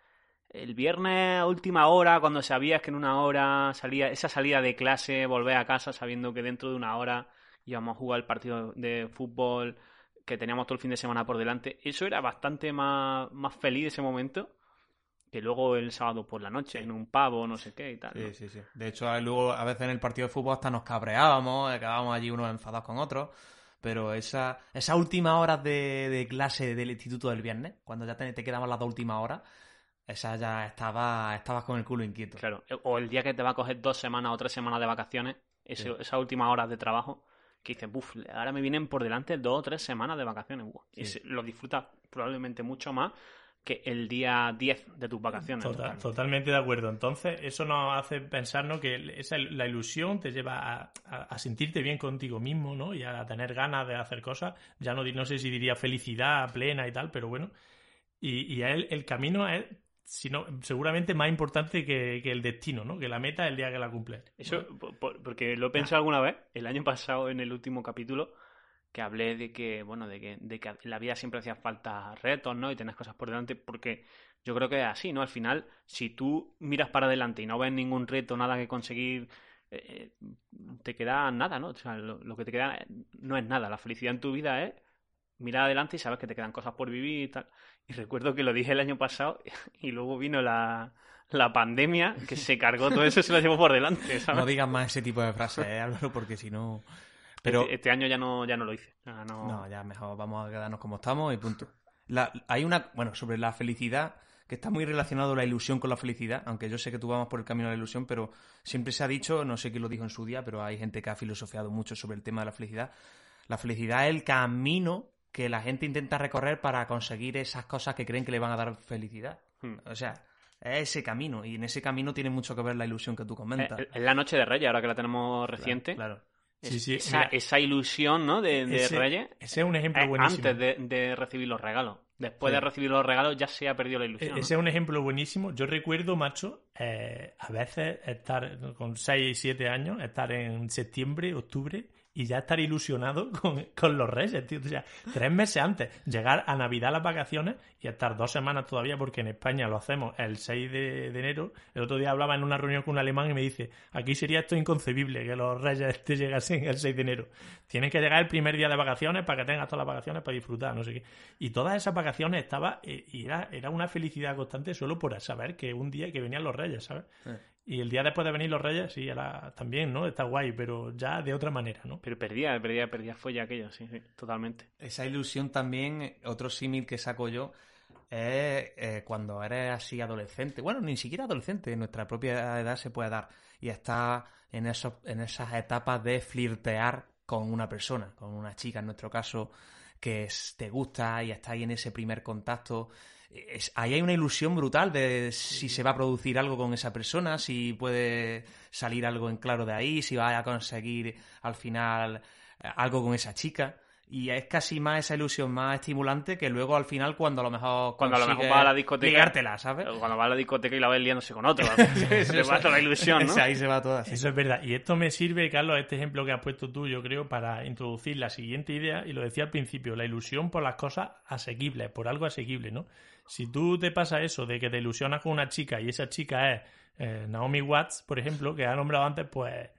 El viernes última hora, cuando sabías que en una hora salía, esa salida de clase, volver a casa sabiendo que dentro de una hora íbamos a jugar el partido de fútbol, que teníamos todo el fin de semana por delante. Eso era bastante más, más feliz ese momento que luego el sábado por la noche en un pavo, no sé qué y tal. Sí, sí, sí. De hecho, luego a veces en el partido de fútbol hasta nos cabreábamos, quedábamos allí unos enfadados con otros. Pero esa, esas últimas horas de, de, clase del instituto del viernes, cuando ya te, te quedaban las dos últimas horas, esa ya estaba, estabas con el culo inquieto. Claro, o el día que te va a coger dos semanas o tres semanas de vacaciones, ese, sí. esas últimas horas de trabajo, que dices, buf, ahora me vienen por delante dos o tres semanas de vacaciones. Sí. Y lo disfrutas probablemente mucho más que el día 10 de tus vacaciones. Total, totalmente de acuerdo. Entonces, eso nos hace pensar ¿no? que esa, la ilusión te lleva a, a, a, sentirte bien contigo mismo ¿no? y a tener ganas de hacer cosas. Ya no, no sé si diría felicidad plena y tal, pero bueno. Y, y el, el camino es sino seguramente más importante que, que, el destino, ¿no? Que la meta el día que la cumple. Eso, por, porque lo he pensado alguna vez, el año pasado en el último capítulo, que hablé de que, bueno, de que, de que en la vida siempre hacía falta retos, ¿no? Y tener cosas por delante, porque yo creo que es así, ¿no? Al final, si tú miras para adelante y no ves ningún reto, nada que conseguir, eh, te queda nada, ¿no? O sea, lo, lo, que te queda no es nada. La felicidad en tu vida es mirar adelante y sabes que te quedan cosas por vivir y tal. Y recuerdo que lo dije el año pasado y luego vino la, la pandemia que se cargó todo eso y se lo llevó por delante, ¿sabes? No digas más ese tipo de frases, ¿eh, Álvaro? Porque si no... Pero... Este, este, año ya no, ya no lo hice. Ya no... no... ya mejor vamos a quedarnos como estamos y punto. La, hay una, bueno, sobre la felicidad, que está muy relacionado la ilusión con la felicidad, aunque yo sé que tú vamos por el camino de la ilusión, pero siempre se ha dicho, no sé quién lo dijo en su día, pero hay gente que ha filosofiado mucho sobre el tema de la felicidad. La felicidad es el camino que la gente intenta recorrer para conseguir esas cosas que creen que le van a dar felicidad. Hmm. O sea, es ese camino, y en ese camino tiene mucho que ver la ilusión que tú comentas. Es, la noche de Reyes, ahora que la tenemos reciente. Claro. claro. Sí, sí, esa, esa, ilusión ¿no? de, de ese, Reyes. Ese es un ejemplo buenísimo. Antes de, de, recibir los regalos. Después sí. de recibir los regalos ya se ha perdido la ilusión. Ese ¿no? es un ejemplo buenísimo. Yo recuerdo, macho, eh, a veces estar con 6 y 7 años, estar en septiembre, octubre, y ya estar ilusionado con, con, los Reyes, tío. O sea, tres meses antes, llegar a Navidad las vacaciones y estar dos semanas todavía, porque en España lo hacemos el 6 de, enero. El otro día hablaba en una reunión con un alemán y me dice, aquí sería esto inconcebible que los Reyes te llegasen el 6 de enero. Tienes que llegar el primer día de vacaciones para que tengas todas las vacaciones para disfrutar, no sé qué. Y todas esas vacaciones estaba, y era, era una felicidad constante solo por saber que un día que venían los Reyes, ¿sabes? Sí. Y el día después de venir los Reyes, sí, era también, ¿no? Está guay, pero ya de otra manera, ¿no? Pero perdía, perdía, perdía fue ya aquello, sí, sí, totalmente. Esa ilusión también, otro símil que saco yo, es eh, cuando eres así adolescente. Bueno, ni siquiera adolescente, en nuestra propia edad se puede dar. Y está en, esos, en esas etapas de flirtear con una persona, con una chica en nuestro caso, que es, te gusta y está ahí en ese primer contacto es, ahí hay una ilusión brutal de si se va a producir algo con esa persona, si puede salir algo en claro de ahí, si va a conseguir al final eh, algo con esa chica. Y es casi más esa ilusión más estimulante que luego al final cuando a lo mejor cuando a lo mejor va a la discoteca ligártela, ¿sabes? Cuando va a la discoteca y la ves liándose con otro, se va toda la ilusión, ¿no? Ahí se va toda. Sí. Eso es verdad. Y esto me sirve, Carlos, este ejemplo que has puesto tú, yo creo, para introducir la siguiente idea, y lo decía al principio, la ilusión por las cosas asequibles, por algo asequible, ¿no? Si tú te pasa eso de que te ilusionas con una chica y esa chica es eh, Naomi Watts, por ejemplo, que ha nombrado antes, pues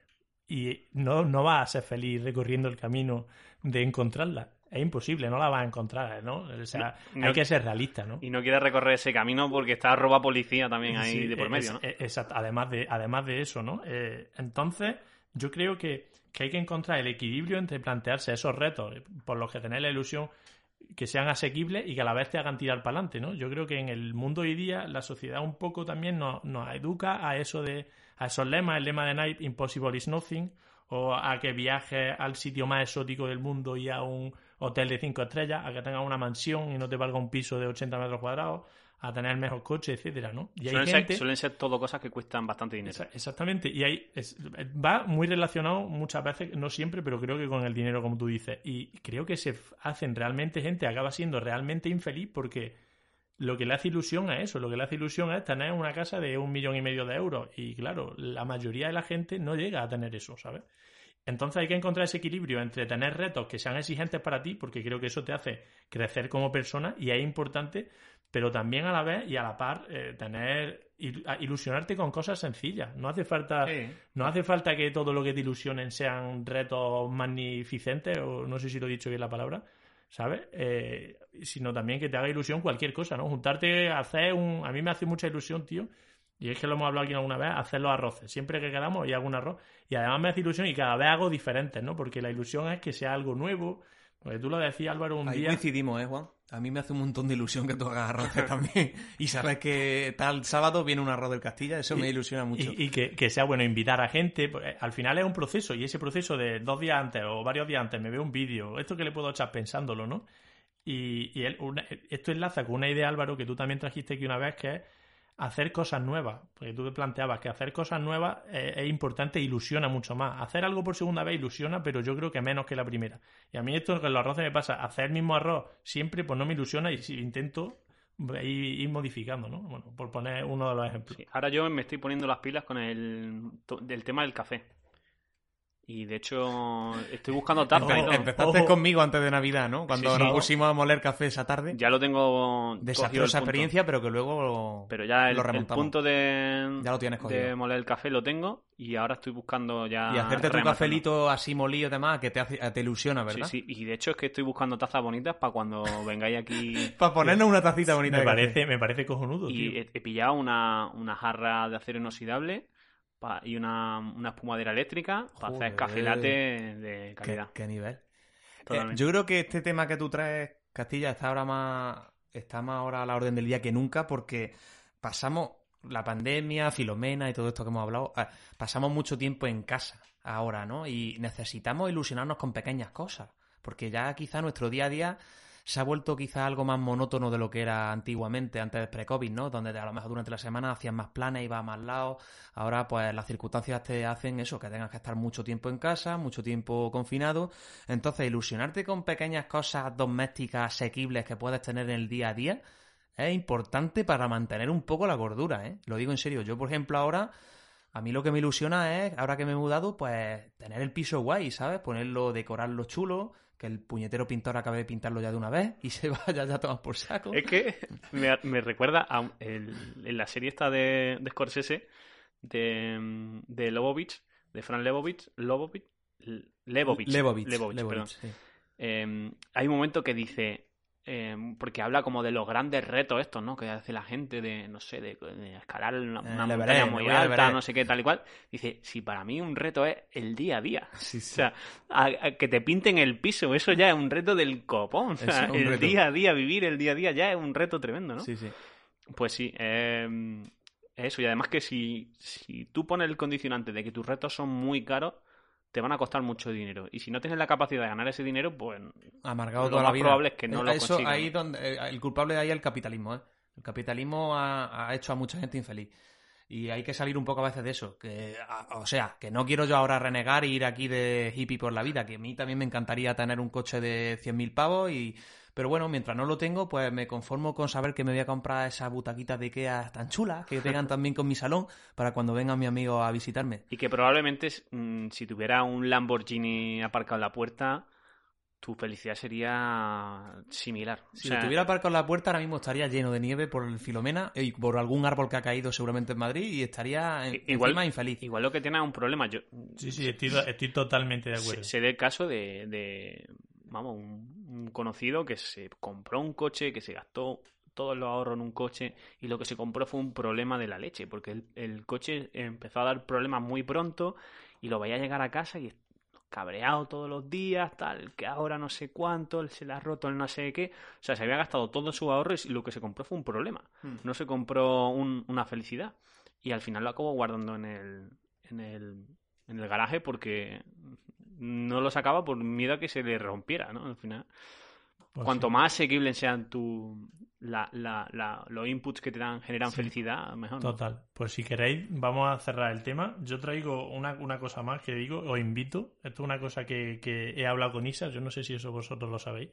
y no, no vas a ser feliz recorriendo el camino de encontrarla. Es imposible, no la vas a encontrar, ¿no? O sea, no, hay que ser realista, ¿no? Y no quieres recorrer ese camino porque está arroba policía también ahí sí, de por medio, es, ¿no? Exacto, además de, además de eso, ¿no? Eh, entonces, yo creo que, que hay que encontrar el equilibrio entre plantearse esos retos por los que tener la ilusión que sean asequibles y que a la vez te hagan tirar para adelante, ¿no? Yo creo que en el mundo hoy día la sociedad un poco también nos, educa a eso de, a esos lemas, el lema de Nike, impossible is nothing, o a que viajes al sitio más exótico del mundo y a un hotel de cinco estrellas, a que tengas una mansión y no te valga un piso de 80 metros cuadrados, a tener el mejor coche, etcétera, ¿no? Y suelen, gente... ser, suelen ser todo cosas que cuestan bastante dinero. Exactamente, y hay, es, va muy relacionado muchas veces, no siempre, pero creo que con el dinero, como tú dices. Y creo que se hacen realmente gente, acaba siendo realmente infeliz porque lo que le hace ilusión a eso, lo que le hace ilusión es tener una casa de un millón y medio de euros. Y claro, la mayoría de la gente no llega a tener eso, ¿sabes? Entonces hay que encontrar ese equilibrio entre tener retos que sean exigentes para ti, porque creo que eso te hace crecer como persona y es importante, pero también a la vez y a la par eh, tener ilusionarte con cosas sencillas. No hace falta no hace falta que todo lo que te ilusionen sean retos magnificentes o no sé si lo he dicho bien la palabra, ¿sabes? Eh, sino también que te haga ilusión cualquier cosa, ¿no? Juntarte hacer un a mí me hace mucha ilusión, tío, y es que lo hemos hablado aquí alguna vez, hacer los arroces. Siempre que quedamos y hago un arroz. Y además me hace ilusión y cada vez hago diferentes, ¿no? Porque la ilusión es que sea algo nuevo. Porque tú lo decías, Álvaro, un Ahí día. coincidimos, ¿eh, Juan? A mí me hace un montón de ilusión que tú hagas arroces también. y sabes que tal sábado viene un arroz del Castilla, eso me ilusiona mucho. Y, que, sea bueno invitar a gente. Pues, eh, al final es un proceso y ese proceso de dos días antes o varios días antes me veo un vídeo, esto que le puedo echar pensándolo, ¿no? Y, y él, esto enlaza con una idea, Álvaro, que tú también trajiste aquí una vez, que es hacer cosas nuevas, porque tú te planteabas que hacer cosas nuevas es, importante ilusiona mucho más. Hacer algo por segunda vez ilusiona, pero yo creo que menos que la primera. Y a mí esto con los arroces me pasa, hacer el mismo arroz siempre pues no me ilusiona y si intento ir, modificando, ¿no? Bueno, por poner uno de los ejemplos. ahora yo me estoy poniendo las pilas con el del tema del café. Y de hecho, estoy buscando taza Empezaste conmigo antes de Navidad, ¿no? Cuando nos pusimos a moler café esa tarde. Ya lo tengo. Desastrosa experiencia, pero que luego. Pero ya el, punto de, ya lo tienes de moler el café lo tengo y ahora estoy buscando ya. Y hacerte tu cafelito así molido, demás, que te, te ilusiona, ¿verdad? Sí, sí. Y de hecho es que estoy buscando tazas bonitas para cuando vengáis aquí. para ponernos una tacita bonita. Me, parece, me parece cojonudo. Y He, pillado una, una jarra de acero inoxidable y una, una espumadera eléctrica para hacer café latte de calidad. ¿Qué, nivel? Eh, yo creo que este tema que tú traes, Castilla, está ahora más, está más ahora a la orden del día que nunca porque pasamos la pandemia, Filomena y todo esto que hemos hablado, eh, pasamos mucho tiempo en casa ahora, ¿no? Y necesitamos ilusionarnos con pequeñas cosas, porque ya quizá nuestro día a día se ha vuelto quizá algo más monótono de lo que era antiguamente, antes del pre-COVID, ¿no? Donde a lo mejor durante la semana hacías más planes, ibas a más lados. Ahora, pues las circunstancias te hacen eso, que tengas que estar mucho tiempo en casa, mucho tiempo confinado. Entonces, ilusionarte con pequeñas cosas domésticas asequibles que puedes tener en el día a día es importante para mantener un poco la gordura, ¿eh? Lo digo en serio. Yo, por ejemplo, ahora a mí lo que me ilusiona es, ahora que me he mudado, pues tener el piso guay, ¿sabes? Ponerlo, decorarlo chulo, que el puñetero pintor acabe de pintarlo ya de una vez y se vaya ya todo por saco. Es que me, recuerda a en la serie esta de, de Scorsese, de, de Lobovich, de Fran Lebovich, Lobovich, Lebovich, Lebovich, em, hay un momento que dice, Em, porque habla como de los grandes retos estos, ¿no? Que hace la gente de, no sé, de, escalar una, eh, montaña muy alta, no sé qué, tal y cual. Dice, si para mí un reto es el día a día. O sea, que te pinten el piso, eso ya es un reto del copón. O sea, el día a día, vivir el día a día ya es un reto tremendo, ¿no? Sí, sí. Pues sí, eh, eso. Y además que si, si tú pones el condicionante de que tus retos son muy caros, te van a costar mucho dinero. Y si no tienes la capacidad de ganar ese dinero, pues. Amargado toda la vida. probable es que no lo Eso, ahí donde. Eh, el culpable de ahí es el capitalismo, ¿eh? El capitalismo ha, hecho a mucha gente infeliz. Y hay que salir un poco a veces de eso. Que, o sea, que no quiero yo ahora renegar e ir aquí de hippie por la vida. Que a mí también me encantaría tener un coche de 100.000 pavos y pero bueno, mientras no lo tengo, pues me conformo con saber que me voy a comprar esas butaquitas de Ikea tan chulas, que pegan también con mi salón, para cuando venga mi amigo a visitarme. Y que probablemente mm, si tuviera un Lamborghini aparcado en la puerta, tu felicidad sería similar. Si lo tuviera aparcado en la puerta, ahora mismo estaría lleno de nieve por el Filomena y por algún árbol que ha caído seguramente en Madrid y estaría igual, más infeliz. Igual lo que tiene es un problema. Yo, sí, sí, estoy, totalmente de acuerdo. Se, el caso de vamos, un, conocido que se compró un coche, que se gastó todos los ahorros en un coche y lo que se compró fue un problema de la leche, porque el, coche empezó a dar problemas muy pronto y lo veía llegar a casa y cabreado todos los días, tal, que ahora no sé cuánto, se le ha roto el no sé qué. O sea, se había gastado todos sus ahorros y lo que se compró fue un problema. Hmm. No se compró una felicidad. Y al final lo acabó guardando en el, en el, en el garaje porque no lo sacaba por miedo a que se le rompiera, ¿no? Al final. Pues Cuanto más asequibles sean tu, la, la, los inputs que te dan generan felicidad, mejor. Total. Pues si queréis, vamos a cerrar el tema. Yo traigo una, una cosa más que digo, os invito. Esto es una cosa que, que, he hablado con Isa, yo no sé si eso vosotros lo sabéis.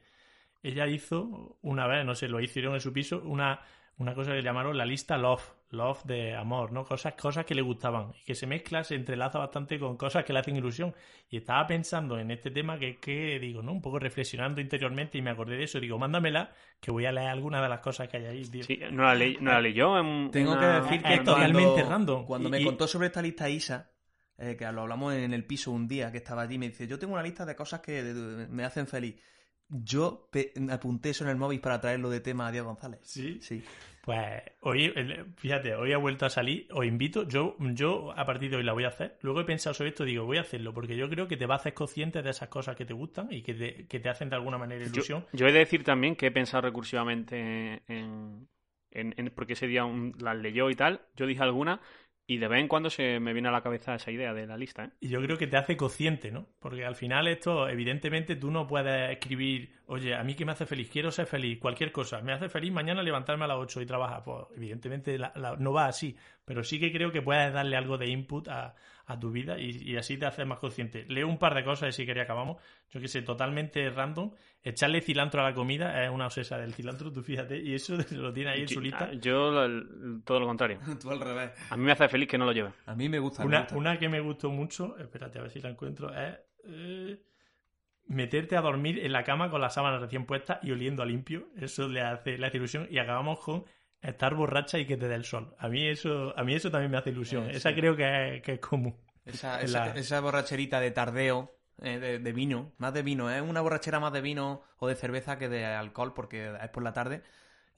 Ella hizo una vez, no sé, lo hicieron en su piso, una, una cosa que llamaron la lista Love. Love de amor, ¿no? Cosas, cosas que le gustaban y que se mezcla, se entrelaza bastante con cosas que le hacen ilusión. Y estaba pensando en este tema que, que digo, ¿no? Un poco reflexionando interiormente y me acordé de eso. Digo, mándamela, que voy a leer algunas de las cosas que hay ahí, tío. Sí, no la, leí, no la leyó. En Tengo que decir es que totalmente cuando, random. Cuando Y- me y- contó sobre esta lista Isa, eh, que lo hablamos en el piso un día que estaba allí, me dice, yo tengo una lista de cosas que de- me hacen feliz. Yo apunté eso en el móvil para traerlo de tema a Diego González. Sí. Sí. Pues hoy, fíjate, hoy ha vuelto a salir, os invito, yo, yo a partir de hoy la voy a hacer. Luego he pensado sobre esto, digo, voy a hacerlo, porque yo creo que te va a hacer consciente de esas cosas que te gustan y que te, que te hacen de alguna manera Yo, ilusión. yo he de decir también que he pensado recursivamente en, en- en- porque ese día un- las leyó y tal. Yo dije alguna y de vez en cuando se me viene a la cabeza esa idea de la lista. ¿eh? Y yo creo que te hace consciente, ¿no? Porque al final esto, evidentemente, tú no puedes escribir, oye, a mí que me hace feliz, quiero ser feliz, cualquier cosa, me hace feliz mañana levantarme a las 8 y trabajar. Pues evidentemente la- la- no va así, pero sí que creo que puedes darle algo de input a, a tu vida y, y así te haces más consciente. Leo un par de cosas y si quería acabamos. Yo que sé, totalmente random. Echarle cilantro a la comida es una obsesa del cilantro, tú fíjate, y eso lo tiene ahí en Yo- su lista. Yo, lo- todo lo contrario. Tú al revés. A mí me hace feliz que no lo lleve. A mí me gusta. me Una, gusta. una que me gustó mucho, espérate a ver si la encuentro, es eh, meterte a dormir en la cama con las sábanas recién puestas y oliendo a limpio. Eso le hace, le hace ilusión. Y acabamos con estar borracha y que te dé el sol. A mí eso, a mí eso también me hace ilusión. Eh, Esa sí. creo que es, que es común. Esa, esa, la- esa borracherita de tardeo, eh, de, de vino, más de vino, es una borrachera más de vino o de cerveza que de alcohol porque es por la tarde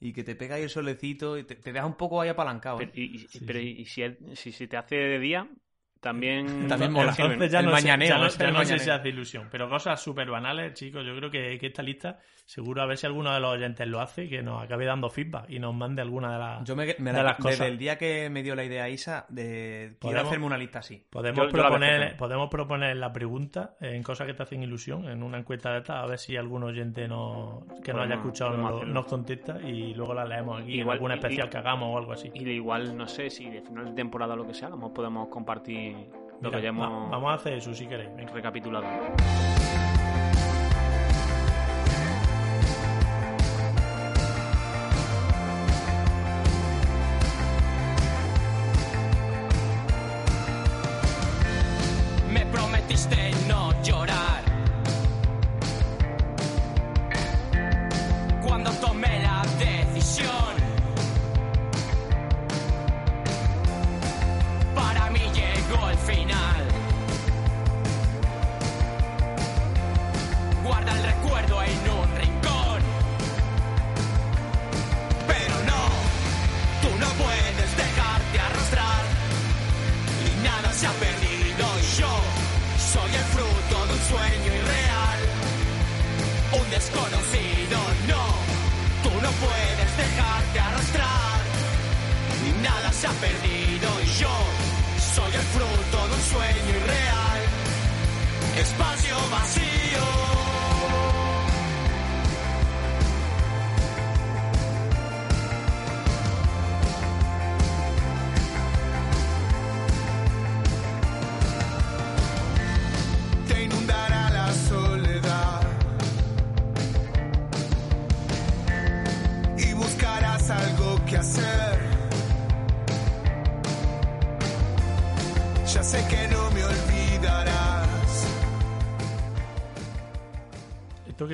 y que te pega ahí el solecito y te, te deja un poco ahí apalancado. ¿eh? Pero, y, y- Sí, pero sí. y si, es- si se te hace de día, también... También mola. ¿no? Entonces ya El no, sé, mañaneo, ya no- ese ya es el no sé si hace ilusión. Pero cosas súper banales, chicos. Yo creo que, que esta lista, seguro a ver si alguno de los oyentes lo hace, que nos acabe dando feedback y nos mande alguna de las... Yo me, me de la- las desde cosas. el día que me dio la idea Isa de quiero Podemos- hacerme una lista así. Podemos, Yo- proponer, podemos proponer la pregunta en cosas que te hacen ilusión, en una encuesta de estas, a ver si algún oyente no, que nos haya Podemos- escuchado nos, contesta y luego la leemos aquí Igual- en algún y- especial y- que hagamos o algo así. Y de igual, no sé, si de final de temporada o lo que sea, a lo mejor podemos compartir lo Mira, que ya va- vamos a hacer eso si queréis. venga. recapitulado.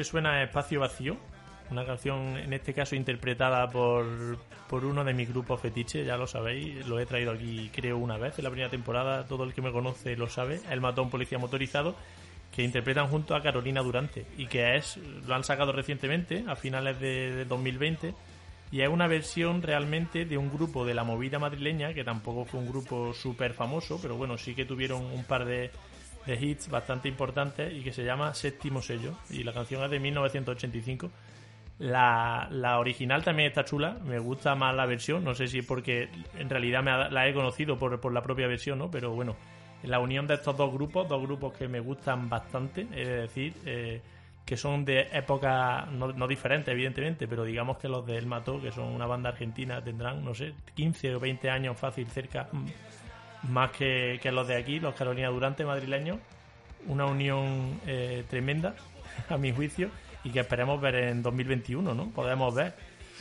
Suena es Espacio Vacío, una canción en este caso interpretada por, por uno de mis grupos fetiches, ya lo sabéis, lo he traído aquí creo una vez en la primera temporada, todo el que me conoce lo sabe, El Matón Policía Motorizado, que interpretan junto a Carolina Durante y que es, lo han sacado recientemente, a finales de, de 2020, y es una versión realmente de un grupo de la movida madrileña, que tampoco fue un grupo súper famoso, pero bueno, sí que tuvieron un par de, de hits bastante importantes y que se llama Séptimo Sello, y la canción es de 1985. La, la original también está chula, me gusta más la versión, no sé si porque en realidad me ha- la he conocido por, por la propia versión, ¿no? Pero bueno, la unión de estos dos grupos, dos grupos que me gustan bastante, es decir, eh, que son de épocas no, no diferentes, evidentemente, pero digamos que los de El Mató, que son una banda argentina, tendrán, no sé, 15 o 20 años fácil cerca, más que, que los de aquí, los Carolina Durante madrileños. Una unión eh, tremenda, a mi juicio, y que esperemos ver en 2021, ¿no? Podemos ver.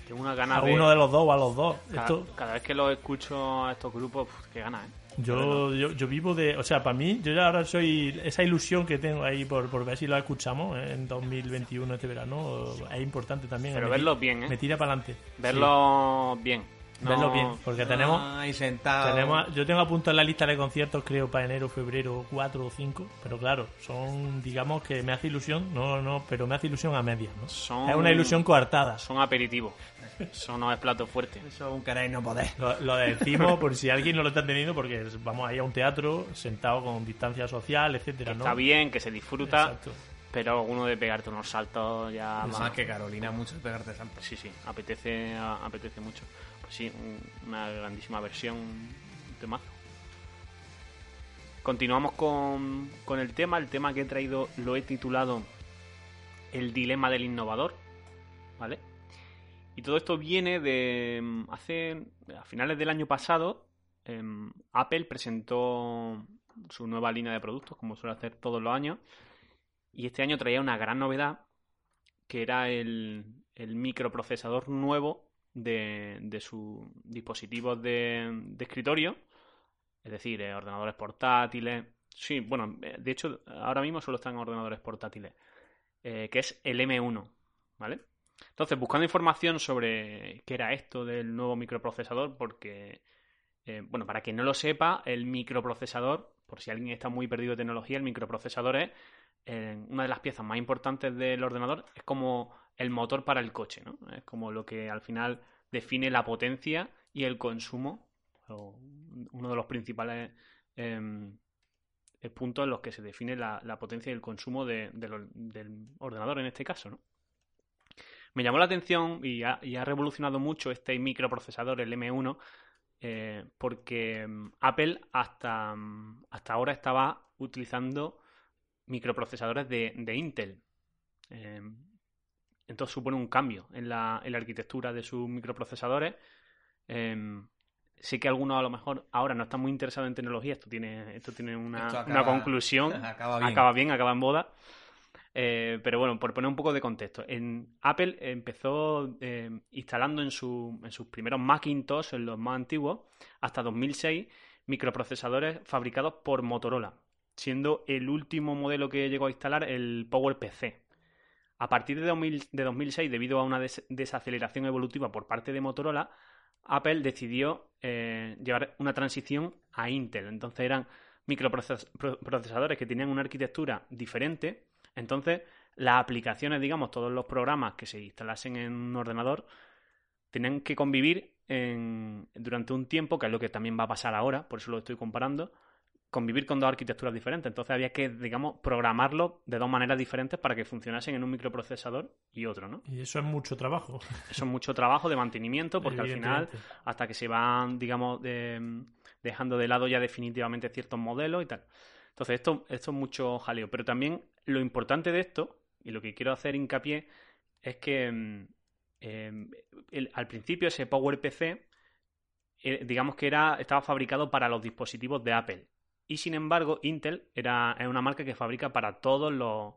Tengo una ganas A de... uno de los dos o a los dos. Cada, Esto, cada vez que lo escucho a estos grupos, pf, qué ganas, ¿eh? yo, yo, yo vivo de. O sea, para mí, yo ya ahora soy. Esa ilusión que tengo ahí por, por ver si lo escuchamos en 2021, este verano, es importante también. Pero Me verlo ti- bien, ¿eh? Me tira para adelante. Verlo bien. No- Verlo bien. Porque tenemos. Ahí sentado. Tenemos, yo tengo a punto en la lista de conciertos, creo, para enero, febrero, 4 o 5. Pero claro, son, digamos que me hace ilusión, no, no, pero me hace ilusión a medias, ¿no? Son- Es una ilusión coartada. Son aperitivos. Eso no es plato fuerte. Eso un queréis no podés. Lo, lo decimos por si alguien no lo está entendiendo, porque es- vamos ahí a un teatro, sentado con distancia social, etcétera, ¿no? Está bien, que se disfruta, Exacto. pero alguno de pegarte unos saltos ya Más más. que Carolina, mucho de pegarte saltos. Sí, sí, apetece, apetece mucho. Sí, un- una grandísima versión, un temazo. Continuamos con, con el tema. El tema que he traído lo he titulado El dilema del innovador. ¿Vale? Y todo esto viene de mm, hace. a finales del año pasado. em, Apple presentó su nueva línea de productos, como suele hacer todos los años. Y este año traía una gran novedad, que era el, el microprocesador nuevo de, de sus dispositivos de, escritorio, es decir, eh, ordenadores portátiles. Sí, bueno, eh, de hecho, ahora mismo solo están en ordenadores portátiles, eh, que es el M1, ¿vale? Entonces, buscando información sobre qué era esto del nuevo microprocesador, porque, bueno, para quien no lo sepa, el microprocesador, por si alguien está muy perdido de tecnología, el microprocesador es una de las piezas más importantes del ordenador, es como el motor para el coche, ¿no? Es como lo que al final define la potencia y el consumo, o uno de los principales em, eh, puntos en los que se define la, potencia y el consumo del ordenador en este caso, ¿no? Me llamó la atención y ha, revolucionado mucho este microprocesador, el M1, eh, porque mm, Apple hasta, mm, hasta ahora estaba utilizando microprocesadores de, Intel. Entonces supone un cambio en la, en la arquitectura de sus microprocesadores. Eh, sé que algunos a lo mejor ahora no están muy interesados en tecnología. Esto tiene, esto tiene una, Esto una conclusión. acaba bien. Acaba bien, acaba en boda. Eh, pero bueno, por poner un poco de contexto, en Apple empezó eh, instalando en, su- en sus primeros Macintosh, en los más antiguos, hasta 2006, microprocesadores fabricados por Motorola, siendo el último modelo que llegó a instalar el PowerPC. A partir de, 2000 de 2006, debido a una des- desaceleración evolutiva por parte de Motorola, Apple decidió eh, llevar una transición a Intel. Entonces eran microprocesadores que tenían una arquitectura diferente. Entonces las aplicaciones, digamos, todos los programas que se instalasen en un ordenador, tenían que convivir en- durante un tiempo, que es lo que también va a pasar ahora, por eso lo estoy comparando, convivir con dos arquitecturas diferentes. Entonces había que, digamos, programarlo de dos maneras diferentes para que funcionasen en un microprocesador y otro, ¿no? Y eso es mucho trabajo. Eso es mucho trabajo de mantenimiento porque al final, hasta que se van, digamos, de- dejando de lado ya definitivamente ciertos modelos y tal. Entonces esto, esto es mucho jaleo. Pero también lo importante de esto, y lo que quiero hacer hincapié, es que mm, eh, el- al principio ese PowerPC, eh, digamos que era, estaba fabricado para los dispositivos de Apple. Y sin embargo, Intel era, es una marca que fabrica para todos los,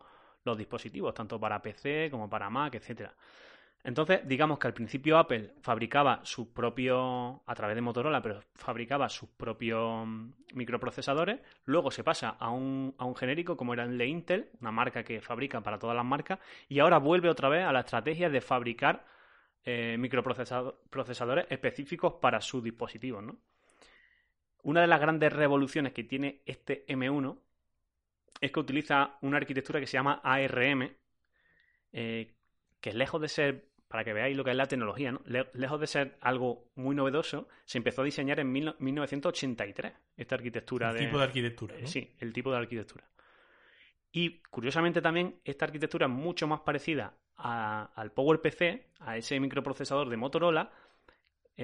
dispositivos, tanto para PC como para Mac, etcétera. Entonces, digamos que al principio Apple fabricaba sus propios, a través de Motorola, pero fabricaba sus propios mm, microprocesadores. Luego se pasa a un, a un genérico como era el de Intel, una marca que fabrica para todas las marcas. Y ahora vuelve otra vez a la estrategia de fabricar eh, microprocesadores específicos para sus dispositivos, ¿no? Una de las grandes revoluciones que tiene este M1 es que utiliza una arquitectura que se llama ARM, eh, que lejos de ser, para que veáis lo que es la tecnología, ¿no? Le- lejos de ser algo muy novedoso, se empezó a diseñar en mil- 1983 esta arquitectura El de, tipo de arquitectura. ¿no? Sí, el tipo de arquitectura. Y curiosamente también esta arquitectura es mucho más parecida a- al PowerPC, a ese microprocesador de Motorola,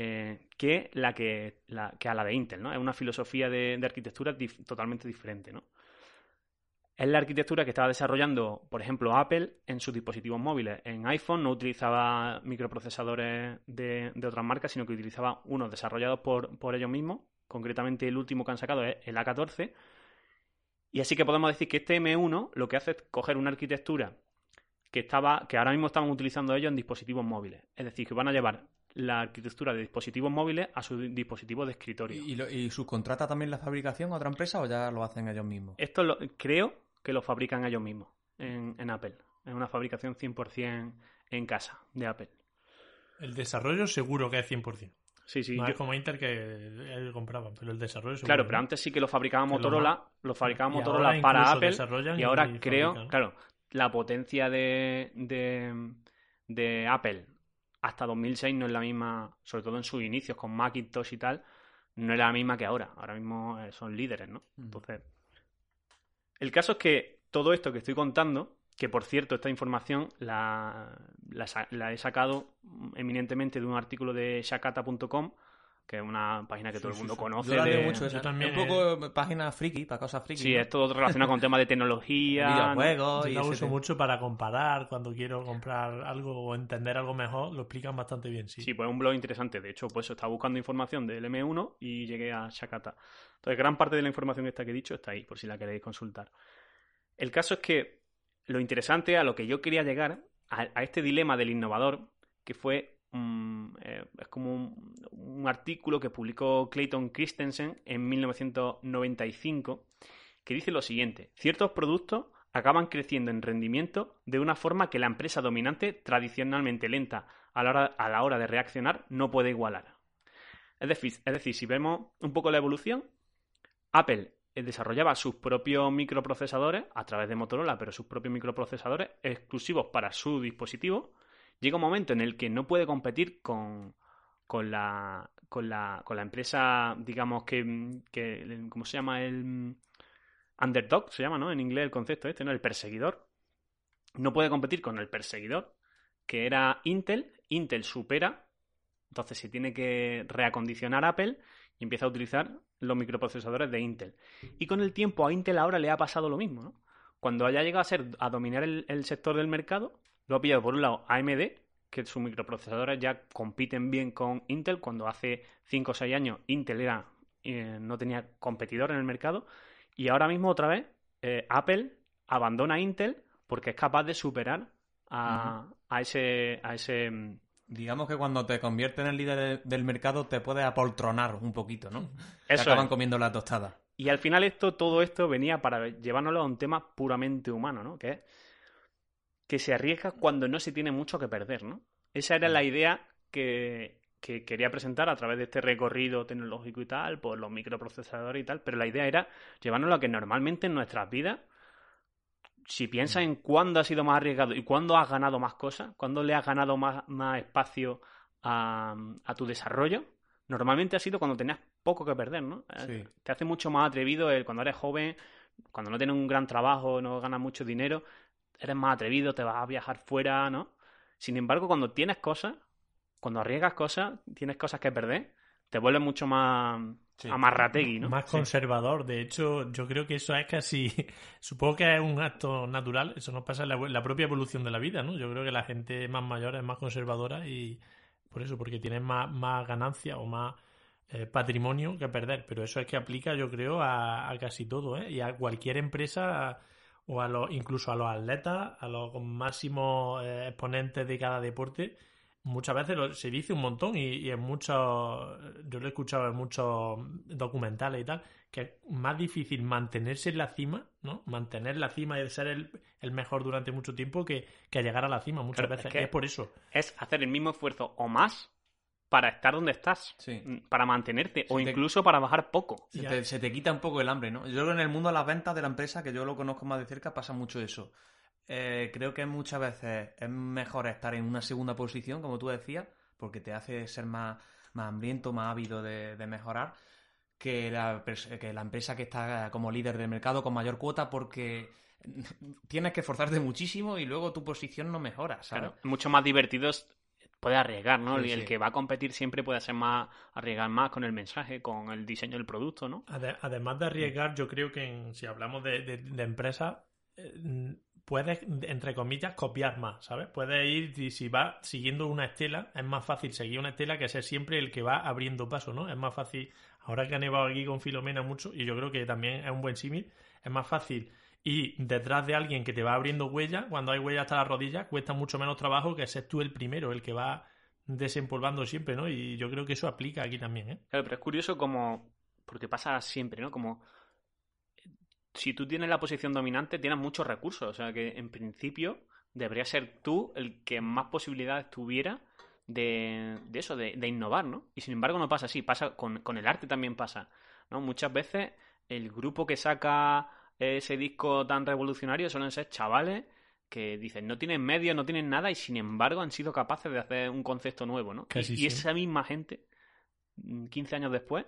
eh, que, la que, la, que a la de Intel, ¿no? Es una filosofía de, de arquitectura totalmente diferente, ¿no? Es la arquitectura que estaba desarrollando, por ejemplo, Apple en sus dispositivos móviles. En iPhone no utilizaba microprocesadores de, de otras marcas, sino que utilizaba unos desarrollados por, por ellos mismos. Concretamente, el último que han sacado es el A14. Y así que podemos decir que este M1 lo que hace es coger una arquitectura que estaba, que ahora mismo estaban utilizando ellos en dispositivos móviles. Es decir, que van a llevar la arquitectura de dispositivos móviles a sus dispositivos de escritorio. ¿Y, lo- y subcontrata también la fabricación a otra empresa o ya lo hacen ellos mismos? Esto lo- creo que lo fabrican ellos mismos en, en Apple. Es una fabricación 100% en casa de Apple. El desarrollo seguro que es 100%. Sí, sí. no yo- es como Intel que ellos compraban, pero el desarrollo seguro. claro, pero antes sí que lo fabricaba lo Motorola, más- lo fabricaba Motorola para Apple y ahora y creo, fabrican. claro, la potencia de, de, de Apple hasta 2006 no es la misma, sobre todo en sus inicios con Macintosh y tal, no es la misma que ahora. Ahora mismo eh, son líderes, ¿no? Entonces, el caso es que todo esto que estoy contando, que por cierto esta información la, la la he sacado eminentemente de un artículo de shakata.com, que es una página que todo el mundo conoce. Yo la leo de- mucho esa. Yo también, Es un poco página friki, para cosas friki. Sí, ¿no? es todo relacionado con temas de tecnología. videojuegos Yo y la uso tema. mucho para comparar cuando quiero comprar algo o entender algo mejor, lo explican bastante bien, sí. Sí, pues es un blog interesante. De hecho, pues estaba buscando información del M1 y llegué a Shakata. Entonces, gran parte de la información esta que he dicho está ahí, por si la queréis consultar. El caso es que lo interesante a lo que yo quería llegar, a, a este dilema del innovador, que fue eh, es como un, artículo que publicó Clayton Christensen en 1995, que dice lo siguiente: ciertos productos acaban creciendo en rendimiento de una forma que la empresa dominante, tradicionalmente lenta a la hora, a la hora de reaccionar, no puede igualar. Es decir, es decir, si vemos un poco la evolución, Apple eh, desarrollaba sus propios microprocesadores a través de Motorola, pero sus propios microprocesadores exclusivos para su dispositivo. Llega un momento en el que no puede competir con, con, la, con, la, con la empresa, digamos, que, que ¿cómo se llama? El mm, underdog, se llama, ¿no? En inglés el concepto este, ¿no? El perseguidor. No puede competir con el perseguidor, que era Intel. Intel supera, entonces se tiene que reacondicionar Apple y empieza a utilizar los microprocesadores de Intel. Y con el tiempo a Intel ahora le ha pasado lo mismo, ¿no? Cuando haya llegado a ser a dominar el sector del mercado, lo ha pillado por un lado AMD, que sus microprocesadores ya compiten bien con Intel, cuando hace 5 o 6 años Intel era, eh, no tenía competidor en el mercado, y ahora mismo otra vez eh, Apple abandona a Intel porque es capaz de superar a, a ese, a ese mm, Digamos que cuando te conviertes en el líder de- del mercado te puedes apoltronar un poquito, ¿no? Te Eso acaban es. comiendo la tostada. Y al final esto, todo esto venía para llevárnoslo a un tema puramente humano, ¿no? Que es que se arriesga cuando no se tiene mucho que perder, ¿no? Esa era la idea que, que quería presentar a través de este recorrido tecnológico y tal, por los microprocesadores y tal, pero la idea era llevárnoslo a que normalmente en nuestras vidas, si piensas en cuándo ha sido más arriesgado y cuándo has ganado más cosas, cuándo le has ganado más, más espacio a, a tu desarrollo, normalmente ha sido cuando tenías poco que perder, ¿no? Sí. Te hace mucho más atrevido el cuando eres joven, cuando no tienes un gran trabajo, no ganas mucho dinero, eres más atrevido, te vas a viajar fuera, ¿no? Sin embargo, cuando tienes cosas, cuando arriesgas cosas, tienes cosas que perder, te vuelves mucho más Sí. amarrategui, ¿no? Más conservador. De hecho, yo creo que eso es casi. Supongo que es un acto natural. Eso nos pasa en la, la propia evolución de la vida, ¿no? Yo creo que la gente más mayor es más conservadora y por eso, porque tienen más, más ganancia o más eh, patrimonio que perder. Pero eso es que aplica, yo creo, a, a casi todo, ¿eh? Y a cualquier empresa o a los, incluso a los atletas, a los máximos eh, exponentes de cada deporte. Muchas veces lo- se dice un montón y, y en muchos, yo lo he escuchado en muchos documentales y tal, que es más difícil mantenerse en la cima, ¿no? Mantener la cima y ser el, el mejor durante mucho tiempo que, que llegar a la cima muchas es veces. que- es por eso. Es hacer el mismo esfuerzo o más para estar donde estás, Sí. mm, para mantenerte, o te- incluso para bajar poco. Se te, se te quita un poco el hambre, ¿no? Yo creo que en el mundo de las ventas de la empresa, que yo lo conozco más de cerca, pasa mucho eso. Eh, creo que muchas veces es mejor estar en una segunda posición, como tú decías, porque te hace ser más, más hambriento, más ávido de, de mejorar, que la, que la empresa que está como líder del mercado con mayor cuota, porque tienes que esforzarte muchísimo y luego tu posición no mejora, ¿sabes? Claro, mucho más divertido es- puede arriesgar, ¿no? Sí, y el sí. que va a competir siempre puede ser más, arriesgar más con el mensaje, con el diseño del producto, ¿no? Ade- Además de arriesgar, yo creo que en- si hablamos de, de, de empresas, eh, puedes, entre comillas, copiar más, ¿sabes? Puedes ir, y si vas siguiendo una estela, es más fácil seguir una estela que ser siempre el que va abriendo paso, ¿no? Es más fácil, ahora que ha nevado aquí con Filomena mucho, y yo creo que también es un buen símil, es más fácil y detrás de alguien que te va abriendo huella, cuando hay huella hasta las rodillas, cuesta mucho menos trabajo que ser tú el primero, el que va desempolvando siempre, ¿no? Y yo creo que eso aplica aquí también, ¿eh? Claro, pero es curioso como. Porque pasa siempre, ¿no? Como. Si tú tienes la posición dominante, tienes muchos recursos. O sea que en principio debería ser tú el que más posibilidades tuviera de, de eso, de, de innovar, ¿no? Y sin embargo no pasa así. Pasa con, con el arte también pasa. ¿no? Muchas veces el grupo que saca ese disco tan revolucionario suelen ser chavales que dicen no tienen medios, no tienen nada y sin embargo han sido capaces de hacer un concepto nuevo, ¿no? Casi y, esa misma gente, mm, 15 años después,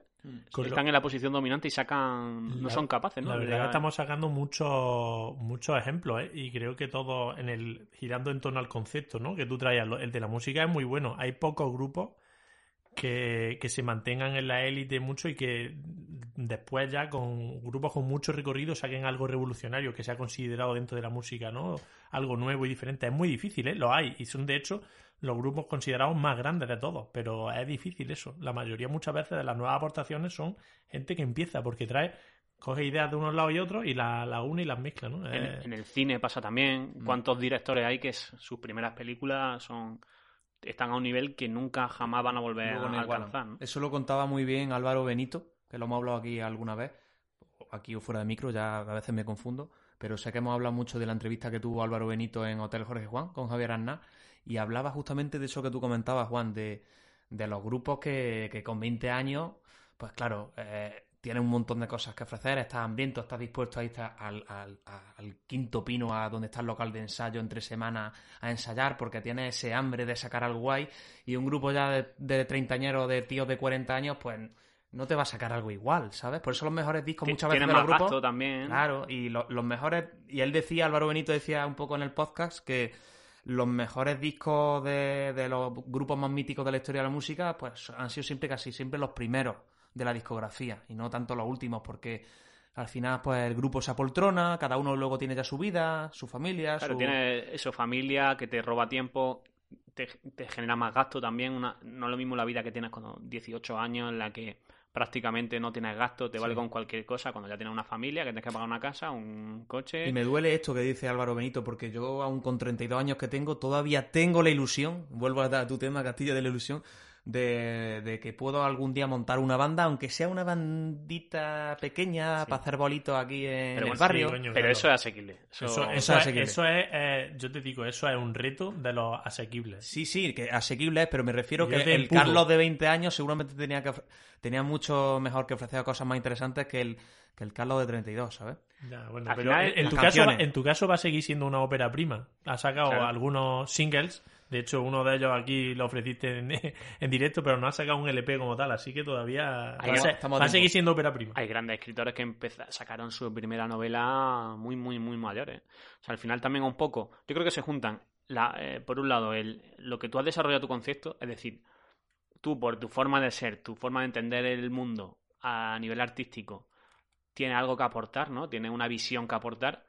Con lo- están en la posición dominante y sacan, no La- son capaces, ¿no? La verdad estamos sacando muchos muchos ejemplos, ¿eh? Y creo que todo en el girando en torno al concepto, ¿no? Que tú traías. El de la música es muy bueno. Hay pocos grupos que, que se mantengan en la élite mucho y que después ya con grupos con mucho recorrido saquen algo revolucionario que sea considerado dentro de la música, ¿no? Algo nuevo y diferente. Es muy difícil, ¿eh? Lo hay. Y son de hecho los grupos considerados más grandes de todos. Pero es difícil eso. La mayoría muchas veces de las nuevas aportaciones son gente que empieza porque trae coge ideas de unos lados y otros y las la une y las mezcla, ¿no? En, en el cine pasa también. Mm. ¿Cuántos directores hay que sus primeras películas son están a un nivel que nunca jamás van a volver no a alcanzar? ¿no? Eso lo contaba muy bien Álvaro Benito, que lo hemos hablado aquí alguna vez, aquí o fuera de micro, ya a veces me confundo, pero sé que hemos hablado mucho de la entrevista que tuvo Álvaro Benito en Hotel Jorge Juan con Javier Aznar, y hablaba justamente de eso que tú comentabas, Juan, de, de los grupos que, que con 20 años, pues claro, eh, tienen un montón de cosas que ofrecer, estás hambriento, estás dispuesto a irte al, al, al quinto pino, a donde está el local de ensayo entre semanas a ensayar, porque tienes ese hambre de sacar algo guay, y un grupo ya de, de treintañeros, de tíos de 40 años, pues no te va a sacar algo igual, ¿sabes? Por eso los mejores discos muchas veces de los grupos... también. Claro, y lo- los mejores, y él decía, Álvaro Benito decía un poco en el podcast que los mejores discos de, de los grupos más míticos de la historia de la música, pues han sido siempre casi siempre los primeros de la discografía y no tanto los últimos, porque al final pues el grupo se apoltrona, cada uno luego tiene ya su vida, su familia, Claro, su... tiene eso, familia, que te roba tiempo, te, te genera más gasto también. Una, no es lo mismo la vida que tienes con 18 años, en la que prácticamente no tienes gasto, te vale con cualquier cosa. Cuando ya tienes una familia, que tienes que pagar una casa, un coche. Y me duele esto que dice Álvaro Benito, porque yo, aún con 32 años que tengo, todavía tengo la ilusión, vuelvo a tu tema, Castillo, de la ilusión, de, de que puedo algún día montar una banda, aunque sea una bandita pequeña, para hacer bolitos aquí en Pero el barrio. sí, coño. Pero claro. eso es asequible. Eso, Eso, eso, es es, asequible. eso es, eh, yo te digo, eso es un reto de los asequibles. Sí, sí, que asequible es, pero me refiero Yo que el empujo. Carlos de 20 años seguramente tenía que tenía mucho mejor que ofrecer cosas más interesantes que el, que el Carlos de 32, ¿sabes? Ya, bueno, Al pero final, en, tu caso, en tu caso va a seguir siendo una ópera prima. Ha sacado Claro. algunos singles. De hecho, uno de ellos aquí lo ofreciste en, en directo, pero no ha sacado un LP como tal. Así que todavía Ahí va, a va seguir siendo ópera prima. Hay grandes escritores que empeza- sacaron su primera novela muy, muy, muy mayores. O sea, al final también un poco. Yo creo que se juntan, la, eh, por un lado, el, lo que tú has desarrollado tu concepto, es decir, tú por tu forma de ser, tu forma de entender el mundo a nivel artístico, tienes algo que aportar, ¿no? Tienes una visión que aportar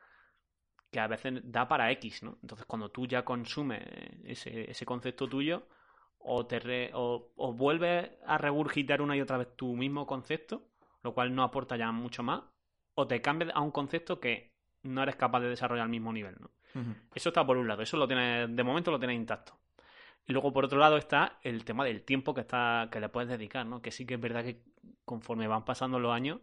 que a veces da para X, ¿no? Entonces, cuando tú ya consumes ese, ese concepto tuyo, o, te re- o, o vuelves a regurgitar una y otra vez tu mismo concepto, lo cual no aporta ya mucho más, o te cambias a un concepto que no eres capaz de desarrollar al mismo nivel, ¿no? Eso está por un lado, eso lo tienes, de momento lo tienes intacto. Y luego por otro lado está el tema del tiempo que está, que le puedes dedicar, ¿no? Que sí que es verdad que conforme van pasando los años,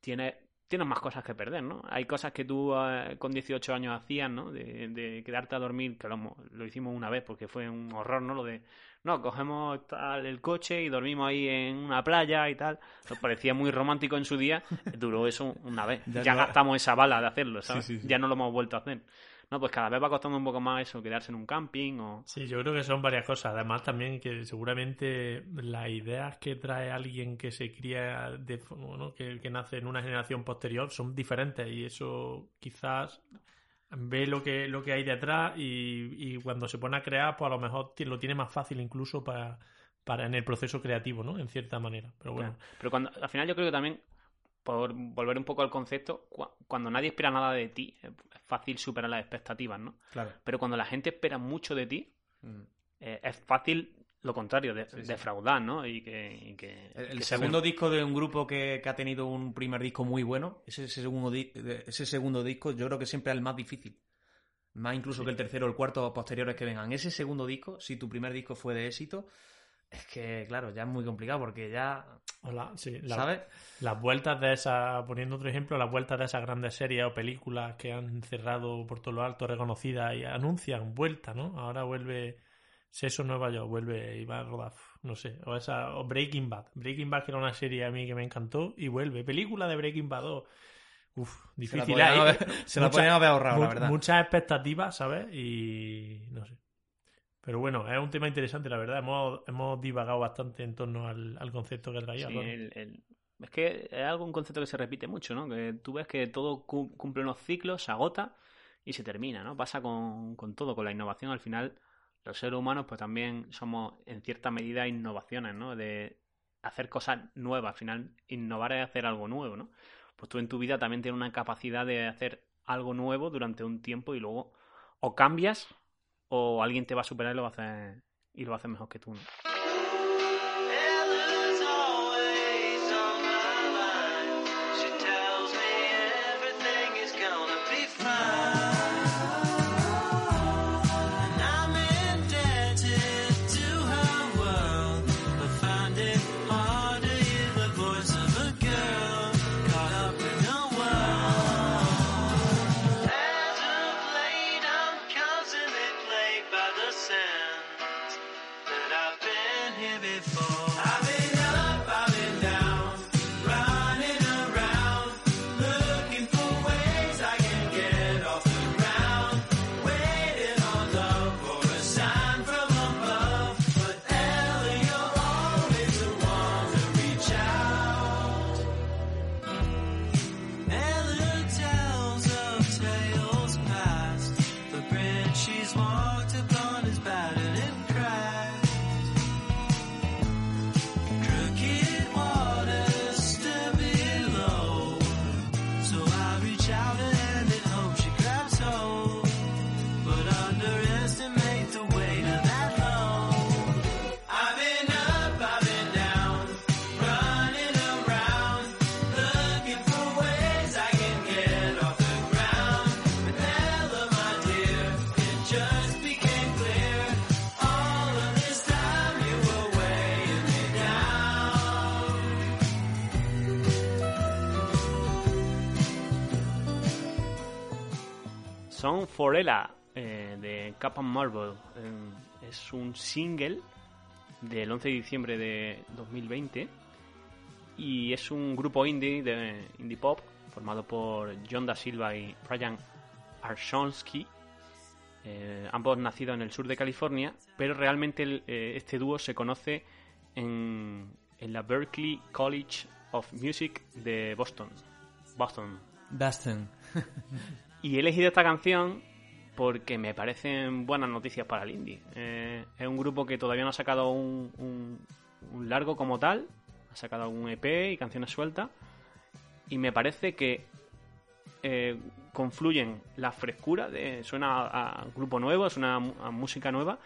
tienes, tienes más cosas que perder, ¿no? Hay cosas que tú eh, con 18 años hacías, ¿no? De, de quedarte a dormir, que lo, lo hicimos una vez porque fue un horror, ¿no? Lo de, no, cogemos tal, el coche y dormimos ahí en una playa y tal. Nos parecía muy romántico en su día. Duró eso una vez. Ya Ya, no- gastamos esa bala de hacerlo, ¿sabes? Sí, sí, sí. Ya no lo hemos vuelto a hacer. No, pues cada vez va costando un poco más eso, quedarse en un camping o... Sí, yo creo que son varias cosas. Además, también que seguramente las ideas que trae alguien que se cría, de, bueno, que, que nace en una generación posterior, son diferentes y eso quizás ve lo que, lo que hay detrás y, y cuando se pone a crear, pues a lo mejor lo tiene más fácil incluso para, para en el proceso creativo, ¿no? En cierta manera. Pero bueno, Claro. Pero cuando, al final yo creo que también, por volver un poco al concepto, cua- cuando nadie espera nada de ti, es fácil superar las expectativas, ¿no? Claro. Pero cuando la gente espera mucho de ti, Mm. eh, es fácil lo contrario, de, defraudar, ¿no? Y que, y que- El, el que se segundo disco de un grupo que, que ha tenido un primer disco muy bueno, ese, ese segundo ese segundo disco yo creo que siempre es el más difícil. Más incluso que el tercero o el cuarto posteriores que vengan. Ese segundo disco, si tu primer disco fue de éxito, es que, claro, ya es muy complicado porque ya, Hola, sí, la- ¿sabes? Las vueltas de esas, poniendo otro ejemplo, las vueltas de esas grandes series o películas que han cerrado por todo lo alto, reconocidas y anuncian vuelta, ¿no? Ahora vuelve Seso Nueva York, vuelve y va a rodar, no sé, o esa, o Breaking Bad. Breaking Bad, que era una serie a mí que me encantó, y vuelve. Película de Breaking Bad 2. Uf, difícil. se la muchas- podían haber ahorrado, la verdad. Muchas expectativas, ¿sabes? Y no sé. Pero bueno, es un tema interesante, la verdad. Hemos, hemos divagado bastante en torno al, al concepto que traía. Sí, el- el- es que es algo un concepto que se repite mucho, ¿no? Que tú ves que todo cu- cumple unos ciclos, se agota y se termina, ¿no? Pasa con, con todo, con la innovación. Al final, los seres humanos, pues también somos en cierta medida innovaciones, ¿no? De hacer cosas nuevas. Al final, innovar es hacer algo nuevo, ¿no? Pues tú en tu vida también tienes una capacidad de hacer algo nuevo durante un tiempo y luego o cambias o alguien te va a superar y lo va a hacer, y lo va a hacer mejor que tú, ¿no? Son Forella eh, de Cap and Marble. Eh, es un single del 11 de diciembre de 2020 y es un grupo indie de indie pop formado por John Da Silva y Brian Arshonsky. eh, ambos nacidos en el sur de California, pero realmente el- eh, este dúo se conoce en, en la Berklee College of Music de Boston. Boston. Dustin. Y he elegido esta canción porque me parecen buenas noticias para el indie. Eh, es un grupo que todavía no ha sacado un, un- un largo como tal, ha sacado algún EP y canciones sueltas. Y me parece que eh, confluyen la frescura de. Suena a, grupo nuevo, suena a, a música nueva,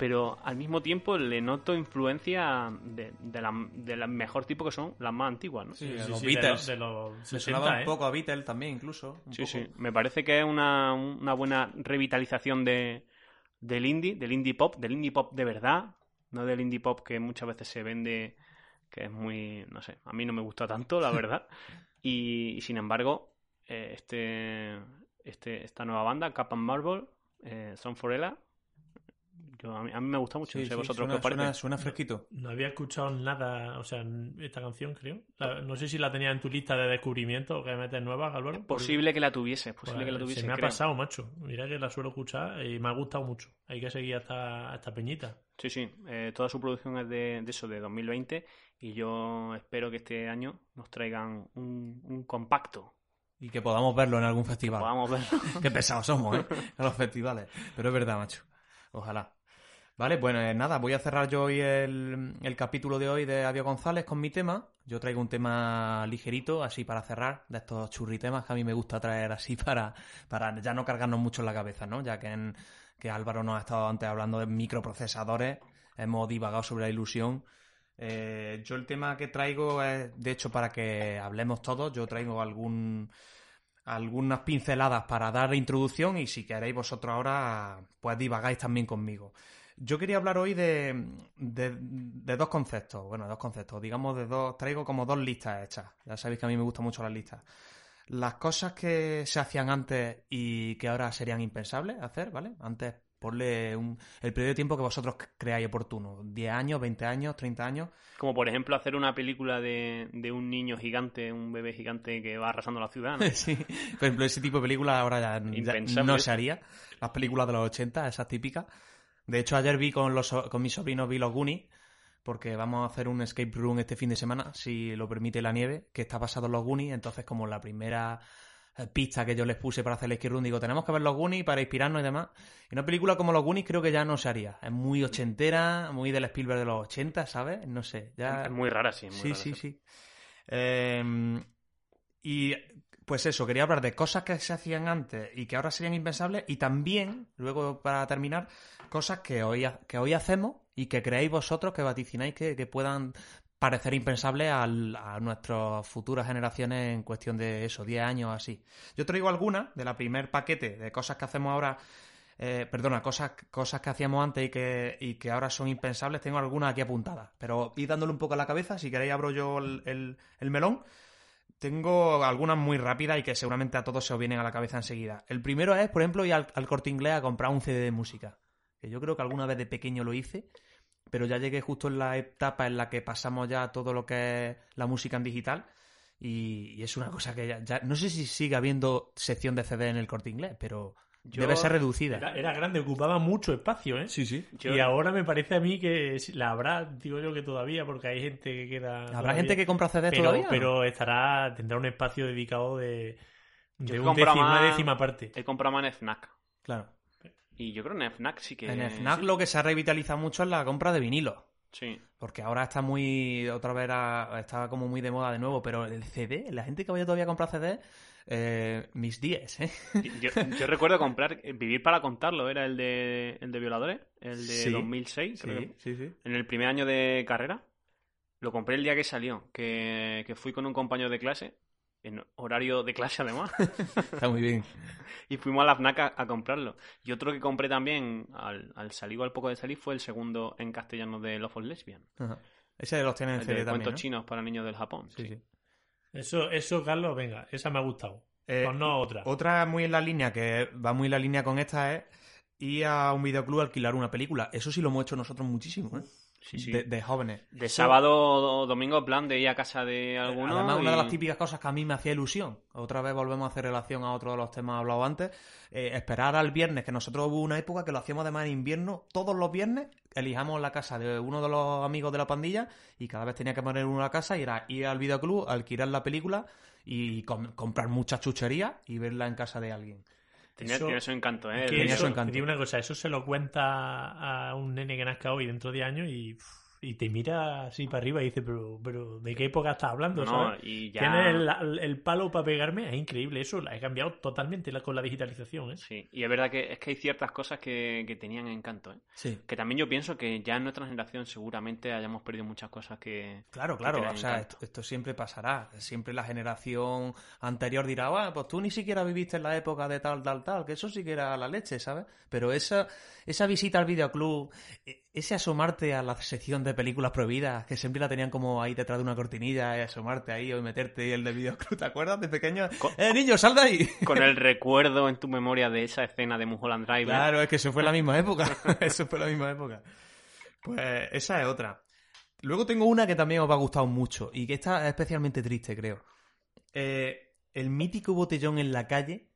pero al mismo tiempo le noto influencia de, de la, de la mejor tipo que son las más antiguas, ¿no? Sí, Sí, los sí, Beatles. De, de Me 60, sonaba un ¿eh? poco a Beatles también, incluso. un Sí, poco. sí. Me parece que es una, una buena revitalización de, del indie, del indie pop, del indie pop de verdad, no del indie pop que muchas veces se vende, que es muy, no sé, a mí no me gusta tanto, la verdad. y, y sin embargo, eh, este, este, esta nueva banda, Cap and Marble, eh, Son Forella, yo, a, mí, a mí me gusta mucho, Sí, no sé sí, vosotros suena, qué os parece. suena- suena fresquito. No había escuchado nada, o sea, esta canción, creo. La- no sé si la tenía en tu lista de descubrimiento que metes nuevas, Álvaro. Posible que la tuviese, Pues, posible que la tuviese. Se me ha creo. pasado, macho. Mira que la suelo escuchar y me ha gustado mucho. Hay que seguir a esta, a esta peñita. Sí, sí, eh, toda su producción es de, de eso, de 2020, y yo espero que este año nos traigan un, un compacto. Y que podamos verlo en algún festival. Podamos verlo. Qué pesados somos, ¿eh? A los festivales. Pero es verdad, macho. Ojalá. Vale, bueno, eh, nada, voy a cerrar yo hoy el, el capítulo de hoy de Avio González con mi tema. Yo traigo un tema ligerito, así para cerrar, de estos churritemas que a mí me gusta traer así para, para ya no cargarnos mucho en la cabeza, ¿no? Ya que en, que Álvaro nos ha estado antes hablando de microprocesadores, hemos divagado sobre la ilusión. Eh, yo el tema que traigo es, de hecho, para que hablemos todos, yo traigo algún algunas pinceladas para dar introducción y si queréis vosotros ahora, pues divagáis también conmigo. Yo quería hablar hoy de, de, de, dos conceptos, bueno, dos conceptos, digamos de dos, traigo como dos listas hechas. Ya sabéis que a mí me gustan mucho las listas. Las cosas que se hacían antes y que ahora serían impensables hacer, ¿vale? Antes ponle un, el periodo de tiempo que vosotros creáis oportuno. 10 años, 20 años, 30 años. Como por ejemplo hacer una película de, de un niño gigante, un bebé gigante que va arrasando la ciudad. ¿no? sí, por ejemplo, ese tipo de película ahora ya, ya no se haría. Las películas de los 80, esas típicas. De hecho, ayer vi con, los, con mis sobrinos, vi los Goonies, porque vamos a hacer un escape room este fin de semana, si lo permite la nieve, que está basado en los Goonies. Entonces, como la primera pista que yo les puse para hacer el escape room, digo, tenemos que ver los Goonies para inspirarnos y demás. Y una película como los Goonies creo que ya no se haría. Es muy ochentera, muy del Spielberg de los 80, ¿sabes? No sé. Ya... Es muy rara, sí. Muy sí, rara, sí, sí. Eh, y pues eso, quería hablar de cosas que se hacían antes y que ahora serían impensables y también, luego para terminar, cosas que hoy, que hoy hacemos y que creéis vosotros, que vaticináis que, que puedan parecer impensables a, a nuestras futuras generaciones en cuestión de eso, 10 años así. Yo traigo algunas de la primer paquete de cosas que hacemos ahora, eh, perdona, cosas, cosas que hacíamos antes y que, y que ahora son impensables, tengo algunas aquí apuntadas, pero id dándole un poco a la cabeza, si queréis abro yo el, el, el melón. Tengo algunas muy rápidas y que seguramente a todos se os vienen a la cabeza enseguida. El primero es, por ejemplo, ir al, al corte inglés a comprar un CD de música. Que yo creo que alguna vez de pequeño lo hice, pero ya llegué justo en la etapa en la que pasamos ya todo lo que es la música en digital. Y, y es una cosa que ya, ya, No sé si sigue habiendo sección de CD en el corte inglés, pero yo, debe ser reducida. Era, era, grande, ocupaba mucho espacio, ¿eh? Sí, sí. Yo... Y ahora me parece a mí que la habrá, digo yo que todavía, porque hay gente que queda. ¿Habrá todavía. gente que compra CD pero, todavía? Pero estará, tendrá un espacio dedicado de, de un décima, una décima parte. He comprado más en FNAC. Claro. Y yo creo que en FNAC sí que. En FNAC sí. lo que se ha revitalizado mucho es la compra de vinilo. Sí. Porque ahora está muy. Otra vez era, está como muy de moda de nuevo, pero el CD, la gente que vaya todavía a comprar CD. Eh, mis 10, ¿eh? Yo, yo, recuerdo comprar Vivir para contarlo, era el de, el de Violadores, el de Sí. 2006, creo. Sí, sí, sí. En el primer año de carrera. Lo compré el día que salió, que, que fui con un compañero de clase, en horario de clase además, Está muy bien. y fuimos a la FNAC a, a comprarlo. Y otro que compré también al, al salir o al poco de salir fue el segundo en castellano de Love of Lesbian. Ajá. Ese los tienen en de también. cuentos ¿no? chinos para niños del Japón. Sí, sí. Eso, eso, Carlos, venga, esa me ha gustado. Eh, Pues no otra. Otra muy en la línea, que va muy en la línea con esta, es ir a un videoclub a alquilar una película. Eso sí lo hemos hecho nosotros muchísimo, ¿eh? Sí, sí. De, de jóvenes. De sábado o domingo, plan de ir a casa de alguno. Además, una de las típicas cosas que a mí me hacía ilusión, otra vez volvemos a hacer relación a otro de los temas hablados antes, eh, esperar al viernes, que nosotros hubo una época que lo hacíamos además en invierno, todos los viernes elijamos la casa de uno de los amigos de la pandilla y cada vez tenía que poner uno la casa y era ir al videoclub, alquilar la película y com- comprar muchas chucherías y verla en casa de alguien. Tenía, Eso- tiene su encanto, ¿eh? Tenía eso, su encanto. digo una cosa, eso se lo cuenta a un nene que nazca hoy dentro de años y, y te mira así para arriba y dice, pero, pero ¿de qué época estás hablando? No, ¿sabes? y ya... Tienes el, el palo para pegarme, es increíble, eso la he cambiado totalmente la- con la digitalización, ¿eh? Sí, y es verdad que es que hay ciertas cosas que, que tenían encanto, ¿eh? Sí. Que también yo pienso que ya en nuestra generación seguramente hayamos perdido muchas cosas que... Claro, claro, o sea, esto, esto siempre pasará. Siempre la generación anterior dirá, "Bueno, pues tú ni siquiera viviste en la época de tal, tal, tal, que eso sí que era la leche, ¿sabes? Pero esa, esa visita al videoclub, e- ese asomarte a la sección de películas prohibidas, que siempre la tenían como ahí detrás de una cortinilla, y asomarte ahí o meterte y el de videoclub, ¿te acuerdas de pequeño? ¡Eh, niño, sal de ahí! Con el recuerdo en tu memoria de esa escena de Mulholland Drive. ¿eh? Claro, es que eso fue la misma época. eso fue la misma época. Pues esa es otra. Luego tengo una que también os va a gustar mucho y que está especialmente triste, creo. Eh, el mítico botellón en la calle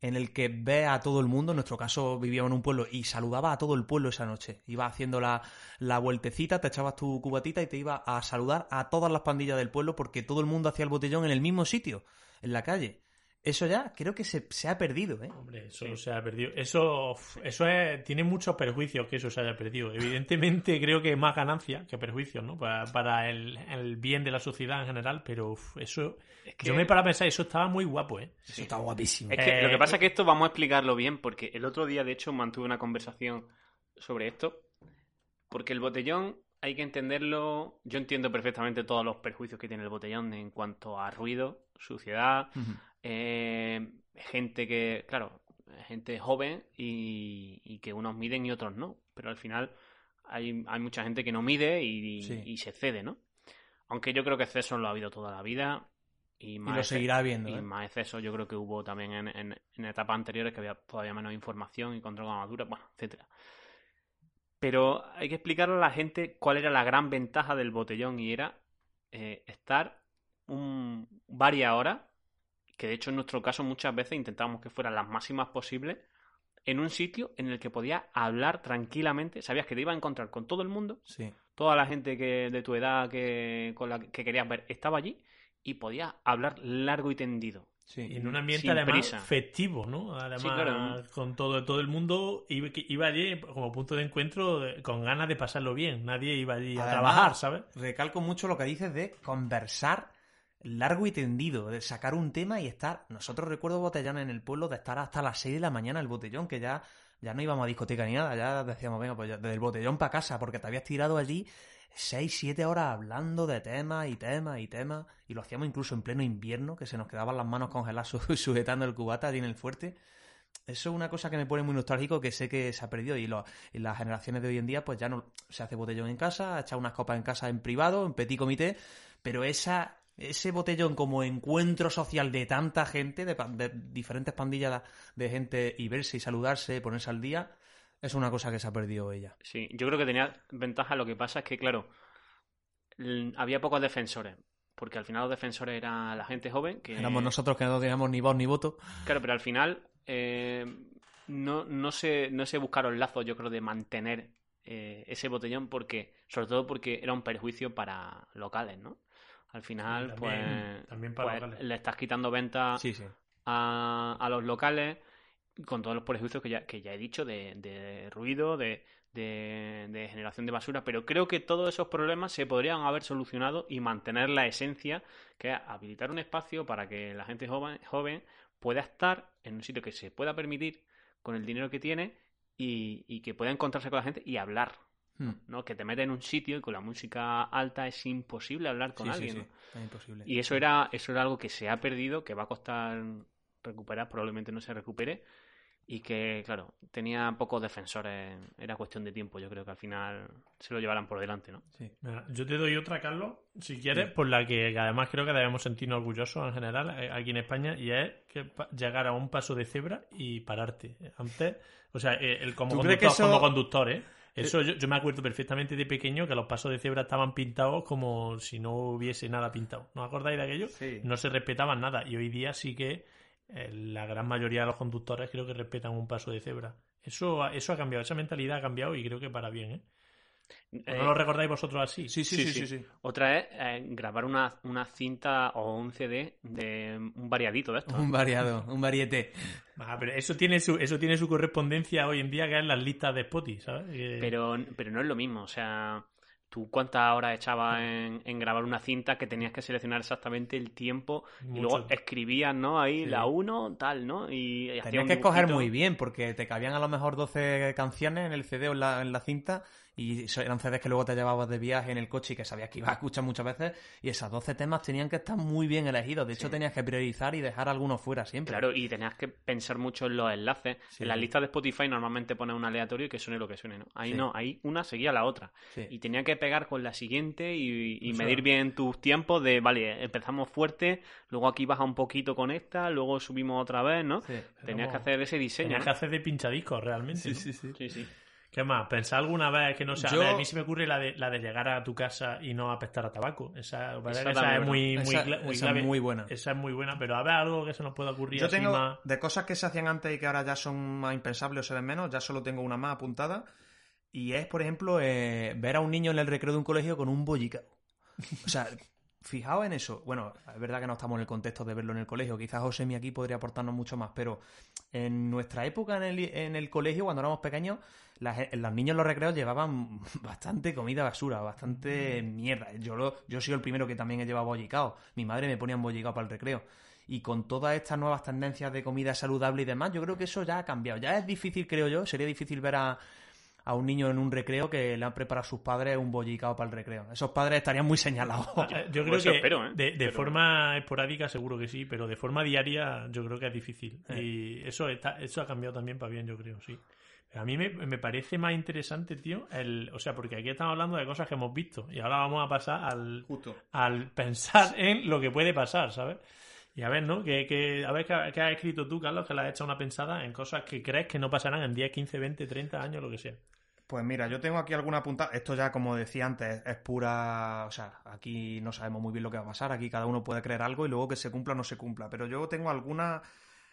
en el que ve a todo el mundo, en nuestro caso vivíamos en un pueblo y saludaba a todo el pueblo esa noche. Iba haciendo la, la vueltecita, te echabas tu cubatita y te iba a saludar a todas las pandillas del pueblo porque todo el mundo hacía el botellón en el mismo sitio, en la calle. Eso ya creo que se, se ha perdido, ¿eh? Hombre, eso se ha perdido. Eso, eso es, tiene muchos perjuicios que eso se haya perdido. Evidentemente creo que más ganancia que perjuicios, ¿no? Para, para el, el bien de la sociedad en general, pero uf, eso... que- Yo me para pensar, eso estaba muy guapo, ¿eh? Eso está guapísimo. Es que Eh, lo que pasa es que esto vamos a explicarlo bien, porque el otro día, de hecho, mantuve una conversación sobre esto. Porque el botellón hay que entenderlo. Yo entiendo perfectamente todos los perjuicios que tiene el botellón en cuanto a ruido, suciedad. Eh, gente que, claro, gente joven y, y que unos miden y otros no. Pero al final hay, hay mucha gente que no mide y, Sí. y se cede, ¿no? Aunque yo creo que excesos lo ha habido toda la vida. Y, Y más lo seguirá habiendo, y ¿eh? más excesos yo creo que hubo también en, en- en etapas anteriores que había todavía menos información y control de la madura, bueno, etcétera. Pero hay que explicarle a la gente cuál era la gran ventaja del botellón y era eh, estar un, varias horas, que de hecho en nuestro caso muchas veces intentábamos que fueran las máximas posibles, en un sitio en el que podías hablar tranquilamente, sabías que te iba a encontrar con todo el mundo, Sí. toda la gente que de tu edad que, con la que querías ver estaba allí y podías hablar largo y tendido. Sí. Y en un ambiente Sin además prisa. festivo, ¿no? Además, Sí, claro. con todo, todo el mundo iba, que iba allí como punto de encuentro con ganas de pasarlo bien. Nadie iba allí a trabajar, ¿sabes? Recalco mucho lo que dices de conversar largo y tendido, de sacar un tema y estar. Nosotros recuerdo botellón en el pueblo de estar hasta las 6 de la mañana el botellón, que ya, ya no íbamos a discoteca ni nada, ya decíamos, venga, pues ya, desde el botellón para casa, porque te habías tirado allí 6, 7 horas hablando de temas y temas y temas, y lo hacíamos incluso en pleno invierno, que se nos quedaban las manos congeladas su- sujetando el cubata allí en el fuerte. Eso es una cosa que me pone muy nostálgico, que sé que se ha perdido y, y las generaciones de hoy en día pues ya no se hace botellón en casa, echa unas copas en casa en privado, en petit comité, pero esa ese botellón como encuentro social de tanta gente, de, diferentes pandillas de gente y verse y saludarse, ponerse al día, es una cosa que se ha perdido ella. Sí, yo creo que tenía ventaja. Lo que pasa es que, claro, había pocos defensores. Porque al final los defensores era la gente joven. Que, Éramos nosotros que no teníamos ni voz ni voto. Claro, pero al final eh, no, no, se, no se buscaron lazos, yo creo, de mantener eh, ese botellón. porque Sobre todo porque era un perjuicio para locales, ¿no? Al final, también- pues, también para pues, le estás quitando venta Sí, sí. a, a los locales con todos los prejuicios que ya, que ya he dicho de, de ruido, de, de, de generación de basura, pero creo que todos esos problemas se podrían haber solucionado y mantener la esencia, que es habilitar un espacio para que la gente joven, joven pueda estar en un sitio que se pueda permitir con el dinero que tiene y, y que pueda encontrarse con la gente y hablar. Hmm. ¿no? Que te metes en un sitio y con la música alta es imposible hablar con Sí, alguien. sí. ¿no? Es imposible. Y eso era, eso era algo que se ha perdido, que va a costar recuperar, probablemente no se recupere. Y que, claro, tenía pocos defensores. Era cuestión de tiempo. Yo creo que al final se lo llevarán por delante, ¿no? Sí. Mira, Yo te doy otra, Carlos, si quieres, por la que además creo que debemos sentirnos orgullosos en general eh, aquí en España, y es que llegar a un paso de cebra y pararte. Antes, o sea, eh, el como, ¿Tú conductor, crees que eso- como conductor, ¿eh? Eso yo, yo me acuerdo perfectamente de pequeño que los pasos de cebra estaban pintados como si no hubiese nada pintado. ¿No os acordáis de aquello? Sí. No se respetaban nada. Y hoy día sí que eh, la gran mayoría de los conductores creo que respetan un paso de cebra. Eso, eso ha cambiado, esa mentalidad ha cambiado y creo que para bien, ¿eh? Eh, ¿No lo recordáis vosotros así? Sí, sí, Sí, sí, sí. sí, sí. Otra es eh, grabar una, una cinta o un CD de un variadito de esto. Un variado, un variete. Ah, pero eso tiene su eso tiene su correspondencia hoy en día que es las listas de Spotify, ¿sabes? Pero, pero no es lo mismo. O sea, tú cuántas horas echabas en, en grabar una cinta que tenías que seleccionar exactamente el tiempo y luego escribías, ¿no? Ahí Sí. la 1, tal, ¿no? Y, y Tenías que escoger muy bien, porque te cabían a lo mejor 12 canciones en el CD o en la, en la cinta, y eran CDs que luego te llevabas de viaje en el coche y que sabías que ibas a escuchar muchas veces, y esos 12 temas tenían que estar muy bien elegidos. De hecho, Sí. tenías que priorizar y dejar algunos fuera siempre. Claro, y tenías que pensar mucho en los enlaces. Sí, en las sí. listas de Spotify normalmente pones un aleatorio y que suene lo que suene, ¿no? Ahí Sí. no, ahí una seguía la otra. Sí. Y tenía que pegar con la siguiente y, y medir bien tus tiempos de, vale, empezamos fuerte, luego aquí baja un poquito con esta, luego subimos otra vez, ¿no? Sí. Tenías que hacer ese diseño. Tenías ¿no? que hacer de pinchadiscos realmente. ¿no? sí. Sí, sí. ¿Qué más? ¿Pensar alguna vez que no sea? Yo- A, mí se me ocurre la de, la de llegar a tu casa y no apestar a tabaco. Esa, es muy, muy, Esa- muy clave. muy buena. Esa es muy buena, pero a ver algo que se nos pueda ocurrir Yo así tengo, más. de cosas que se hacían antes y que ahora ya son más impensables o se ven menos, ya solo tengo una más apuntada. Y es, por ejemplo, eh, ver a un niño en el recreo de un colegio con un bollicao. O sea, fijaos en eso. Bueno, es verdad que no estamos en el contexto de verlo en el colegio. Quizás Josemi aquí podría aportarnos mucho más, pero en nuestra época en el, en el colegio, cuando éramos pequeños, las- los niños en los recreos llevaban bastante comida basura, bastante mierda. Yo, lo, yo soy el primero que también he llevado bollicao. Mi madre me ponía un bollicao para el recreo. Y con todas estas nuevas tendencias de comida saludable y demás, yo creo que eso ya ha cambiado. Ya es difícil, creo yo, sería difícil ver a, a un niño en un recreo que le han preparado a sus padres un bollicao para el recreo. Esos padres estarían muy señalados. Eh, Yo creo que espero, ¿eh? de, de Pero- forma esporádica seguro que sí, pero de forma diaria yo creo que es difícil. Y eso está, eso ha cambiado también para bien, yo creo, sí. Pero a mí me, me parece más interesante, tío, el, o sea, porque aquí estamos hablando de cosas que hemos visto y ahora vamos a pasar al, Justo. al pensar en lo que puede pasar, ¿sabes? Y a ver, ¿no? Que, que- a ver qué, has escrito tú, Carlos, que le has hecho una pensada en cosas que crees que no pasarán en 10, 15, 20, 30 años, lo que sea. Pues mira, yo tengo aquí alguna punta. Esto ya, como decía antes, es pura. O sea, aquí no sabemos muy bien lo que va a pasar. Aquí cada uno puede creer algo y luego que se cumpla o no se cumpla. Pero yo tengo algunas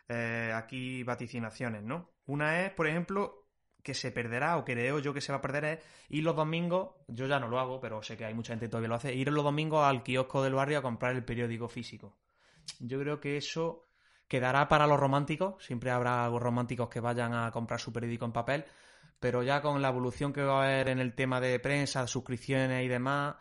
eh, aquí vaticinaciones, ¿no? Una es, por ejemplo, que se perderá o creo yo que se va a perder es ir los domingos. Yo ya no lo hago, pero sé que hay mucha gente que todavía lo hace. Ir los domingos al kiosco del barrio a comprar el periódico físico. Yo creo que eso quedará para los románticos. Siempre habrá algo románticos que vayan a comprar su periódico en papel pero ya con la evolución que va a haber en el tema de prensa, suscripciones y demás,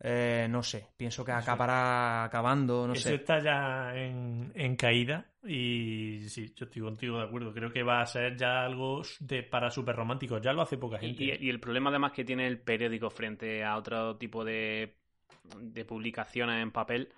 eh, no sé, pienso que acabará acabando, no Eso sé. está ya en, en caída y sí, yo estoy contigo de acuerdo. Creo que va a ser ya algo de, para super románticos. Ya lo hace poca gente. Y, y el problema además que tiene el periódico frente a otro tipo de, de publicaciones en papel,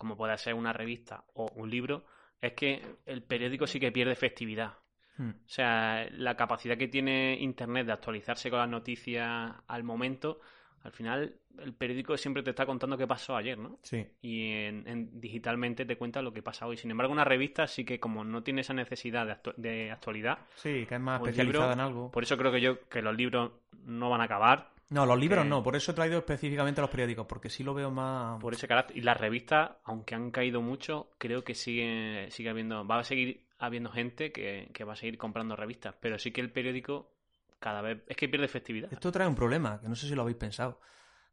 como puede ser una revista o un libro, es que el periódico sí que pierde efectividad. Hmm. O sea, la capacidad que tiene Internet de actualizarse con las noticias al momento, al final el periódico siempre te está contando qué pasó ayer, ¿no? Sí. Y en, en- digitalmente te cuenta lo que pasa hoy. Sin embargo, una revista sí que como no tiene esa necesidad de, actu- de actualidad, Sí, que es más especializada libro, en algo. por eso creo que yo que los libros no van a acabar No, los libros que- no, por eso he traído específicamente los periódicos, porque sí lo veo más... por ese carácter. Y las revistas, aunque han caído mucho, creo que sigue, sigue habiendo, va a seguir habiendo gente que, que va a seguir comprando revistas. Pero sí que el periódico cada vez es que pierde efectividad. Esto trae un problema, que no sé si lo habéis pensado.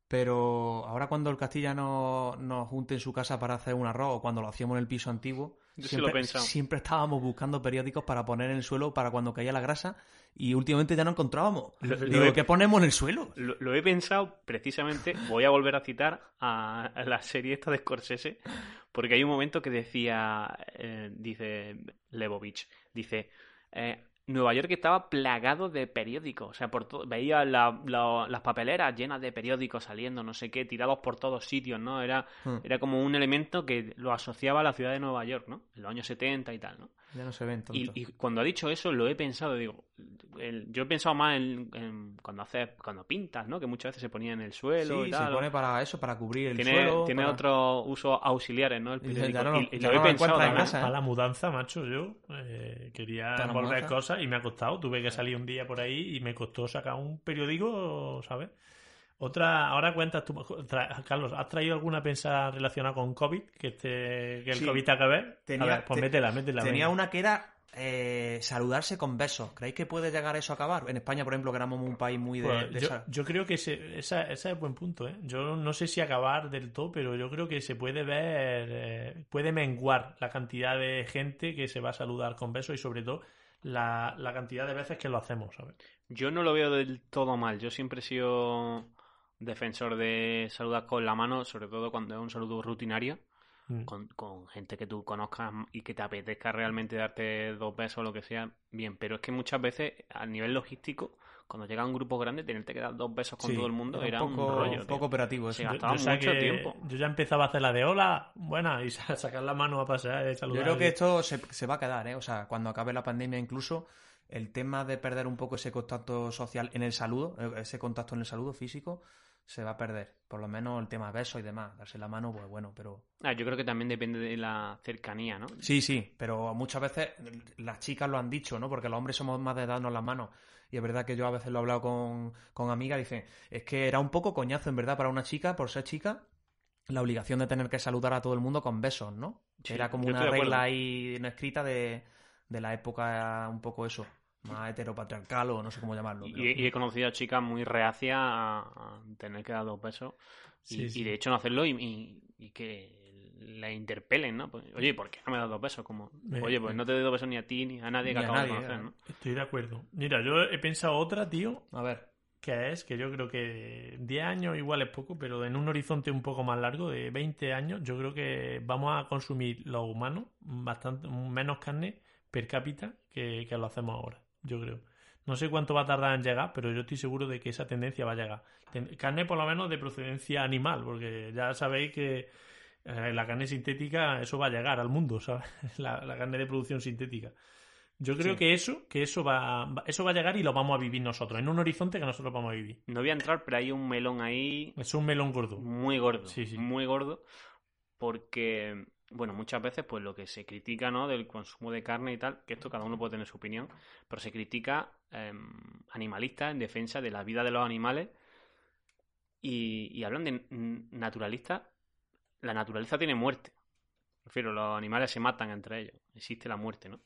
Pero ahora cuando el Castilla no- nos junte en su casa para hacer un arroz o cuando lo hacíamos en el piso antiguo, Yo sí siempre, lo he pensado. siempre estábamos buscando periódicos para poner en el suelo para cuando caía la grasa y últimamente ya no encontrábamos. Lo- lo Digo, he- ¿qué ponemos en el suelo? Lo, lo he pensado precisamente, voy a volver a citar a, a la serie esta de Scorsese, porque hay un momento que decía, eh, dice Lebovich, dice, eh, Nueva York estaba plagado de periódicos, o sea, por todo, veía la- la- las papeleras llenas de periódicos saliendo, no sé qué, tirados por todos sitios, ¿no? Era, Hmm. era como un elemento que lo asociaba a la ciudad de Nueva York, ¿no? En los años 70 y tal, ¿no? Ya no se ven tanto. Y, y cuando ha dicho eso, lo he pensado, digo, el- yo he pensado más en, en cuando haces, cuando pintas, ¿no? Que muchas veces se ponía en el suelo sí, y se tal. pone para eso, para cubrir el tiene suelo. tiene para- otros usos auxiliares, ¿no? El Y periódico. ya no lo- y, y lo no he pensado en casa, ¿eh? Para la mudanza, macho, yo eh, quería envolver cosas y me ha costado. Tuve que salir un día por ahí y me costó sacar un periódico, ¿sabes? Otra, ahora cuentas tú, Carlos, ¿has traído alguna pensada relacionada con COVID? Que, este, que el Sí. COVID te que ver. Tenía- a ver, pues te- métela, métela. Tenía venga. una que era eh, saludarse con besos. ¿Creéis que puede llegar eso a acabar? En España, por ejemplo, que éramos un país muy de... Pues de yo, esa- yo creo que se, esa, ese es buen punto, ¿eh? Yo no sé si acabar del todo, pero yo creo que se puede ver, eh, puede menguar la cantidad de gente que se va a saludar con besos y sobre todo la, la cantidad de veces que lo hacemos, ¿sabes? Yo no lo veo del todo mal. Yo siempre he sido defensor de saludar con la mano, sobre todo cuando es un saludo rutinario, Mm. con, con gente que tú conozcas y que te apetezca realmente darte dos besos o lo que sea, bien. Pero es que muchas veces, a nivel logístico, cuando llega un grupo grande, tenerte que dar dos besos con Sí, todo el mundo era un poco, un rollo. un tío. poco operativo. Sí, Yo- yo mucho tiempo. Yo ya empezaba a hacer la de hola, buena, y sa- sacar la mano a pasear y Yo saludar. creo que esto se, se va a quedar, ¿eh? O sea, cuando acabe la pandemia incluso, el tema de perder un poco ese contacto social en el saludo, eh, ese contacto en el saludo físico, se va a perder. Por lo menos el tema besos y demás. Darse la mano, pues bueno, pero... Ah, yo creo que también depende de la cercanía, ¿no? Sí, sí, pero muchas veces las chicas lo han dicho, ¿no? Porque los hombres somos más de darnos las manos. Y es verdad que yo a veces lo he hablado con, con amigas, dicen, es que era un poco coñazo, en verdad, para una chica, por ser chica, la obligación de tener que saludar a todo el mundo con besos, ¿no? Sí, era como una regla ahí no escrita de, de la época, un poco eso. Más heteropatriarcal o no sé cómo llamarlo. pero- Y, y he conocido a chicas muy reacias a, tener que dar dos besos. Y, Sí, sí. y de hecho no hacerlo y, y- y que la interpelen, ¿no? Pues, Oye, ¿por qué no me das dos besos? Como, Eh, oye, pues eh. no te doy dos besos ni a ti ni a nadie que Ni a acabo de conocer, eh. ¿no? Estoy de acuerdo. Mira, yo he pensado otra, tío, A ver. que es que yo creo que 10 años igual es poco, pero en un horizonte un poco más largo, de 20 años, yo creo que vamos a consumir los humanos bastante menos carne per cápita que, que lo hacemos ahora, yo creo. No sé cuánto va a tardar en llegar, pero yo estoy seguro de que esa tendencia va a llegar. Carne por lo menos de procedencia animal, porque ya sabéis que eh, la carne sintética, eso va a llegar al mundo, ¿sabes? La, la carne de producción sintética. Yo creo Sí. que eso, que eso va- eso va a llegar y lo vamos a vivir nosotros, en un horizonte que nosotros vamos a vivir. No voy a entrar, pero hay un melón ahí Es un melón gordo. muy gordo. Sí, sí. Muy gordo. Porque, bueno, muchas veces, pues lo que se critica, ¿no? Del consumo de carne y tal, que esto cada uno puede tener su opinión, pero se critica em, animalistas en defensa de la vida de los animales y, y hablan de naturalistas. La naturaleza tiene muerte. Refiero, los animales se matan entre ellos. Existe la muerte, ¿no?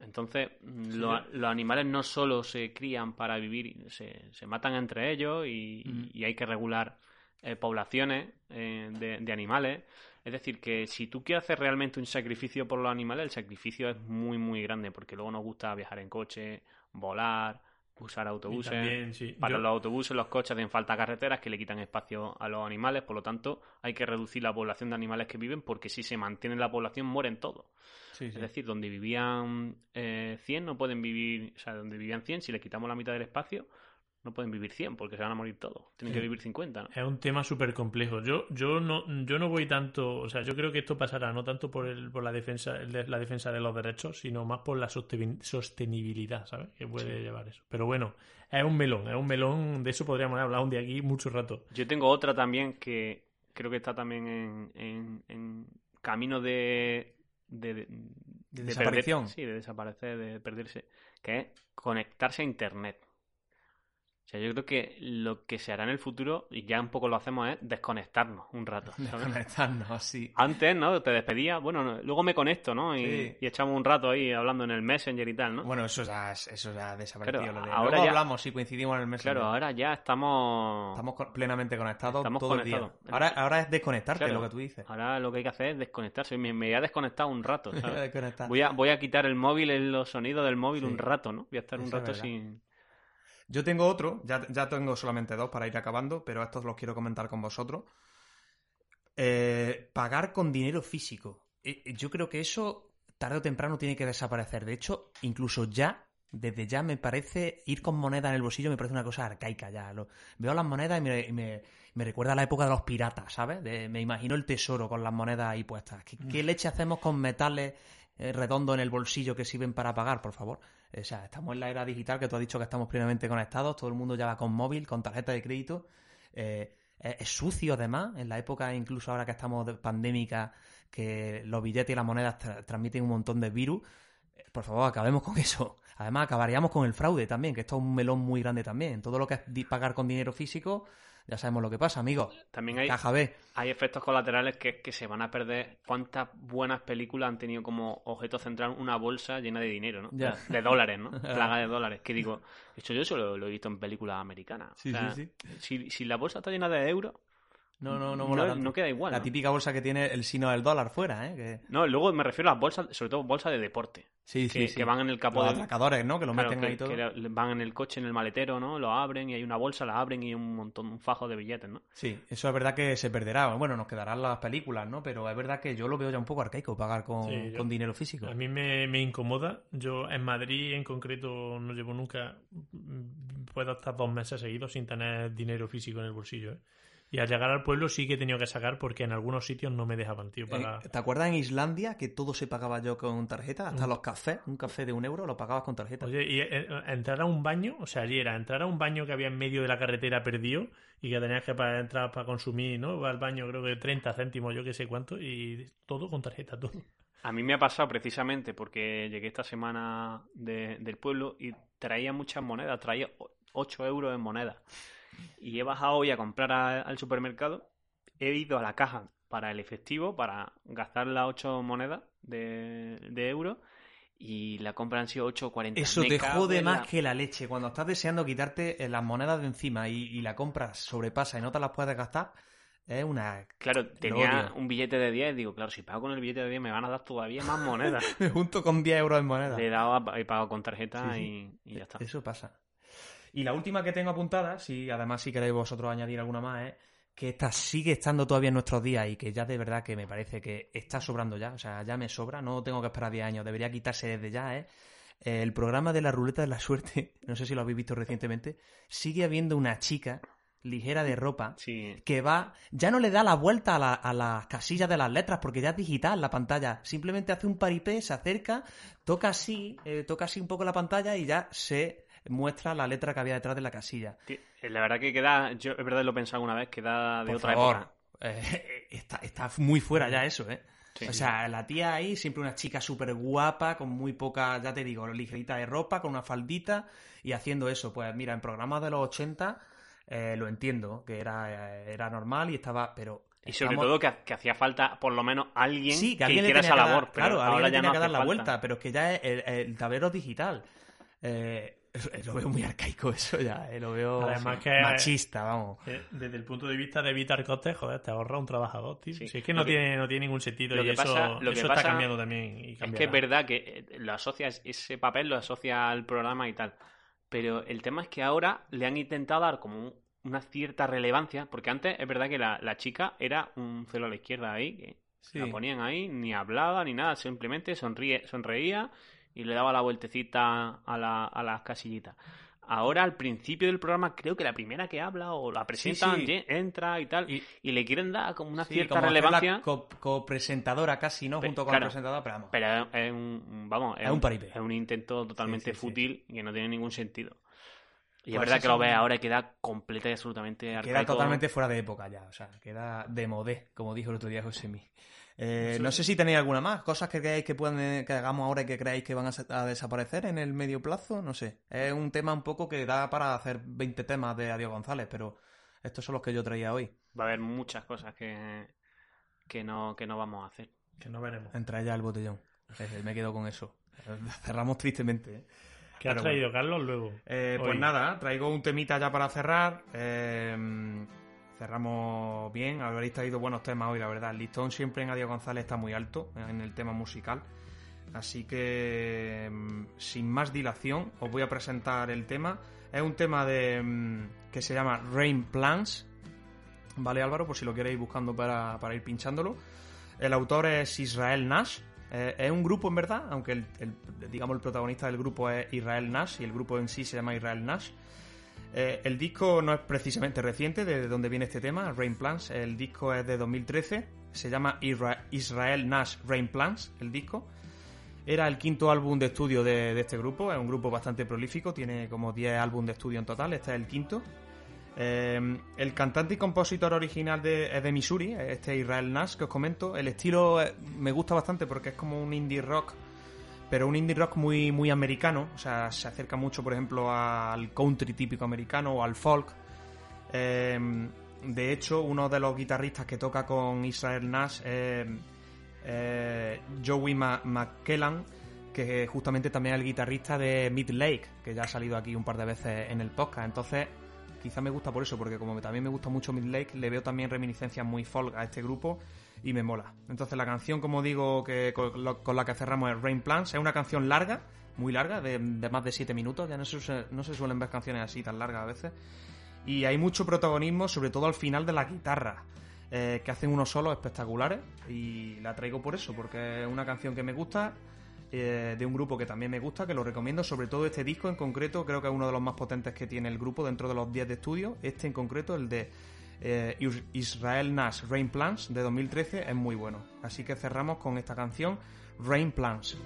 Entonces, mm, Sí. lo- los animales no solo se crían para vivir, se, se matan entre ellos y, hay que regular eh, poblaciones eh, de, de animales. Es decir, que si tú quieres hacer realmente un sacrificio por los animales, el sacrificio es muy, muy grande, porque luego nos gusta viajar en coche, volar, usar autobuses. también, sí. Para Yo- los autobuses, los coches hacen falta carreteras que le quitan espacio a los animales, por lo tanto hay que reducir la población de animales que viven porque si se mantiene la población mueren todos. Sí, sí. Es decir, donde vivían eh, 100 no pueden vivir, o sea, donde vivían 100, si le quitamos la mitad del espacio, no pueden vivir 100 porque se van a morir todos. Tienen Sí. que vivir 50, ¿no? Es un tema súper complejo. Yo, yo no, yo no voy tanto, o sea, yo creo que esto pasará no tanto por el, por la defensa, el de- la defensa de los derechos, sino más por la sosten- sostenibilidad, ¿sabes? Que puede llevar eso. Pero bueno, es un melón, es un melón, de eso podríamos hablar un día aquí mucho rato. Yo tengo otra también que creo que está también en, en- en camino de, de, de- de desaparición. perder- sí, de desaparecer, de perderse, que es conectarse a Internet. O sea, yo creo que lo que se hará en el futuro, y ya un poco lo hacemos, es desconectarnos un rato. ¿sabes? Desconectarnos, sí. Antes, ¿no? Te despedías, bueno, no, luego me conecto, ¿no? Y, Sí. y echamos un rato ahí hablando en el Messenger y tal, ¿no? Bueno, eso ya, es- eso ya ha desaparecido. Claro, lo de- ahora Luego ya- hablamos si coincidimos en el mes. claro, ahora ya estamos... Estamos plenamente conectados Estamos todo el día. conectados. Ahora, ahora es desconectarte, Claro. lo que tú dices. Ahora lo que hay que hacer es desconectarse. Me, me voy a desconectar un rato, ¿sabes? Voy a, voy a quitar el móvil, los sonidos del móvil Sí. un rato, ¿no? Voy a estar un Eso rato sin... Yo tengo otro, ya, ya tengo solamente dos para ir acabando, pero estos los quiero comentar con vosotros. Eh, pagar con dinero físico. Eh, eh, Yo creo que eso tarde o temprano tiene que desaparecer. De hecho, incluso ya, desde ya me parece ir con moneda en el bolsillo me parece una cosa arcaica ya. Lo- veo las monedas y me, me- me recuerda a la época de los piratas, ¿sabes? De- me imagino el tesoro con las monedas ahí puestas. ¿Qué, qué leche hacemos con metales eh, redondos en el bolsillo que sirven para pagar, por favor? O sea, estamos en la era digital que tú has dicho que estamos plenamente conectados, todo el mundo ya va con móvil, con tarjeta de crédito. Eh, es, es sucio además, en la época incluso ahora que estamos de pandémica, que los billetes y las monedas tra- transmiten un montón de virus. Eh, Por favor, acabemos con eso. Además, acabaríamos con el fraude también, que esto es un melón muy grande también. Todo lo que es pagar con dinero físico, ya sabemos lo que pasa, amigos. También hay, Caja B. hay efectos colaterales que, que se van a perder. ¿Cuántas buenas películas han tenido como objeto central una bolsa llena de dinero, ¿no? Ya. De dólares, ¿no? Plaga de dólares. Que digo, esto yo eso lo, he visto en películas americanas. Sí, O sea, sí, Si, si la bolsa está llena de euros, No, no, no, no, mola tanto. no queda igual. La ¿no? típica bolsa que tiene el signo del dólar fuera, ¿eh? Que... No, luego me refiero a las bolsas, sobre todo bolsas de deporte. Sí, que, sí, sí. que van en el capó Los del, atracadores, ¿no? Que lo Claro, meten que- ahí todo. que van en el coche, en el maletero, ¿no? Lo abren y hay una bolsa, la abren y hay un montón, un fajo de billetes, ¿no? Sí, eso es verdad que se perderá. Bueno, nos quedarán las películas, ¿no? Pero es verdad que yo lo veo ya un poco arcaico pagar con, Sí, yo- con dinero físico. A mí me, me incomoda. Yo en Madrid en concreto no llevo nunca. Puedo estar dos meses seguidos sin tener dinero físico en el bolsillo. ¿eh? Y al llegar al pueblo sí que he tenido que sacar porque en algunos sitios no me dejaban, tío. Para... Eh, ¿Te acuerdas en Islandia que todo se pagaba yo con tarjeta? Hasta Mm. los cafés, un café de un euro lo pagabas con tarjeta. Oye, y eh, entrar a un baño, o sea, allí era entrar a un baño que había en medio de la carretera perdido y que tenías que para entrar para consumir, ¿no? Va al baño creo que 30 céntimos, yo que sé cuánto, y todo con tarjeta, todo. A mí me ha pasado precisamente porque llegué esta semana de- del pueblo y traía muchas monedas, traía 8 euros en monedas. Y he bajado hoy a comprar a- al supermercado, he ido a la caja para el efectivo, para gastar las 8 monedas de, de euros, y la compra han sido 8,40. Eso Me te jode más la- que la leche. Cuando estás deseando quitarte eh, las monedas de encima y, y la compra sobrepasa y no te las puedes gastar, es una... Claro, tenía un billete de 10 y digo, claro, si pago con el billete de 10 me van a dar todavía más monedas. Me junto con 10 euros en monedas. Le he dado, he pagado con tarjeta Sí, sí. Y, y ya está. Eso pasa. Y la última que tengo apuntada, si además si queréis vosotros añadir alguna más, es que esta sigue estando todavía en nuestros días y que ya de verdad que me parece que está sobrando ya. O sea, ya me sobra, no tengo que esperar 10 años, debería quitarse desde ya, ¿eh? El programa de la ruleta de la suerte, no sé si lo habéis visto recientemente, sigue habiendo una chica ligera de ropa Sí, que va, ya no le da la vuelta a, la- a las casillas de las letras porque ya es digital la pantalla. Simplemente hace un paripé, se acerca, toca así, eh, toca así un poco la pantalla y ya se muestra la letra que había detrás de la casilla. Ti- La verdad que queda, yo es verdad lo he pensado una vez, queda de Por otra favor, época. eh, está, está muy fuera ya eso, ¿eh? Sí, o sea, la tía ahí, siempre una chica súper guapa, con muy poca, ya te digo, ligerita de ropa, con una faldita, y haciendo eso. Pues mira, en programas de los 80 eh, lo entiendo, que era, eh, era normal y estaba, pero... Y sobre estamos- todo que, que hacía falta por lo menos alguien Sí, que que, alguien le hiciera esa que dar- labor. pero claro, alguien ahora ya tenía no que dar la falta. vuelta, pero es que ya el, el tablero es digital. Eh, lo veo muy arcaico eso ya, eh, lo veo Además sí, que- machista, vamos. Eh, Desde el punto de vista de evitar costes, joder, te ahorra un trabajador, tío. Sí. Si es que no, que- tiene, no tiene ningún sentido lo y que eso, pasa- lo que eso pasa está cambiando también. Y Es que es verdad que eh, lo asocias, ese papel lo asocia al programa y tal. Pero el tema es que ahora le han intentado dar como un- una cierta relevancia, porque antes es verdad que la, la chica era un celo a la izquierda ahí, que Sí. la ponían ahí, ni hablaba ni nada, simplemente sonríe, sonreía y le daba la vueltecita a, la- a las casillitas. Ahora, al principio del programa, creo que la primera que habla o la presentan, sí. ye- entra y tal, Y- y, le quieren dar como una Sí, cierta como relevancia. co- copresentadora casi, ¿no? Pe- Junto con claro. la presentadora, pero vamos. Pero es un, vamos, Es un paripé. es un intento totalmente fútil y que no tiene ningún sentido. Y es Pues verdad que lo ves ahora y queda completa y absolutamente Queda arcaico. totalmente fuera de época ya, o sea, queda de modé, como dijo el otro día José Mí. Eh, no sé si tenéis alguna más, cosas que creáis que pueden que hagamos ahora y que creáis que van a, desaparecer en el medio plazo, no sé. Es un tema un poco que da para hacer 20 temas de Adiós González, pero estos son los que yo traía hoy. Va a haber muchas cosas que, que, no, que no vamos a hacer. Que no veremos. Entre ellas el botellón. Eh, me quedo con eso. Cerramos tristemente. ¿eh? ¿Qué has Pero traído, Carlos, luego? Eh, pues nada, traigo un temita ya para cerrar. Eh, cerramos bien. Habréis traído buenos temas hoy, la verdad. El listón siempre en Adiós González está muy alto en el tema musical. Así que, mm, sin más dilación, os voy a presentar el tema. Es un tema de mm, que se llama Rain Plans. ¿Vale, Álvaro? Por si lo queréis buscando para, para ir pinchándolo. El autor es Israel Nash. Eh, es un grupo en verdad, aunque el- digamos el protagonista del grupo es Israel Nash y el grupo en sí se llama Israel Nash. Eh, el disco no es precisamente reciente, de donde viene este tema, Rain Plans. El disco es de 2013, se llama Isra- Israel Nash Rain Plans, el disco. Era el quinto álbum de estudio de, de este grupo, es un grupo bastante prolífico, tiene como 10 álbumes de estudio en total, este es el quinto. Eh, el cantante y compositor original de, es de Missouri, este Israel Nash que os comento. El estilo eh, me gusta bastante porque es como un indie rock, pero un indie rock muy, muy americano. O sea, se acerca mucho, por ejemplo, al country típico americano o al folk. Eh, de hecho, uno de los guitarristas que toca con Israel Nash es eh, Joey McKellan, que justamente también es el guitarrista de Mid Lake, que ya ha salido aquí un par de veces en el podcast. Entonces, quizá me gusta por eso, porque como también me gusta mucho Mid Lake, le veo también reminiscencias muy folk a este grupo y me mola. Entonces, la canción, como digo, que con, la que cerramos es Rain Plans, es una canción larga, muy larga, de, de más de 7 minutos. Ya no se, no se suelen ver canciones así tan largas a veces. Y hay mucho protagonismo, sobre todo al final de la guitarra, eh, que hacen unos solos espectaculares. Y la traigo por eso, porque es una canción que me gusta, eh, de un grupo que también me gusta, que lo recomiendo. Sobre todo este disco en concreto, creo que es uno de los más potentes que tiene el grupo dentro de los 10 de estudio. Este en concreto, el de eh, Is- Israel Nash Rain Plans de 2013, es muy bueno. Así que cerramos con esta canción, Rain Plans.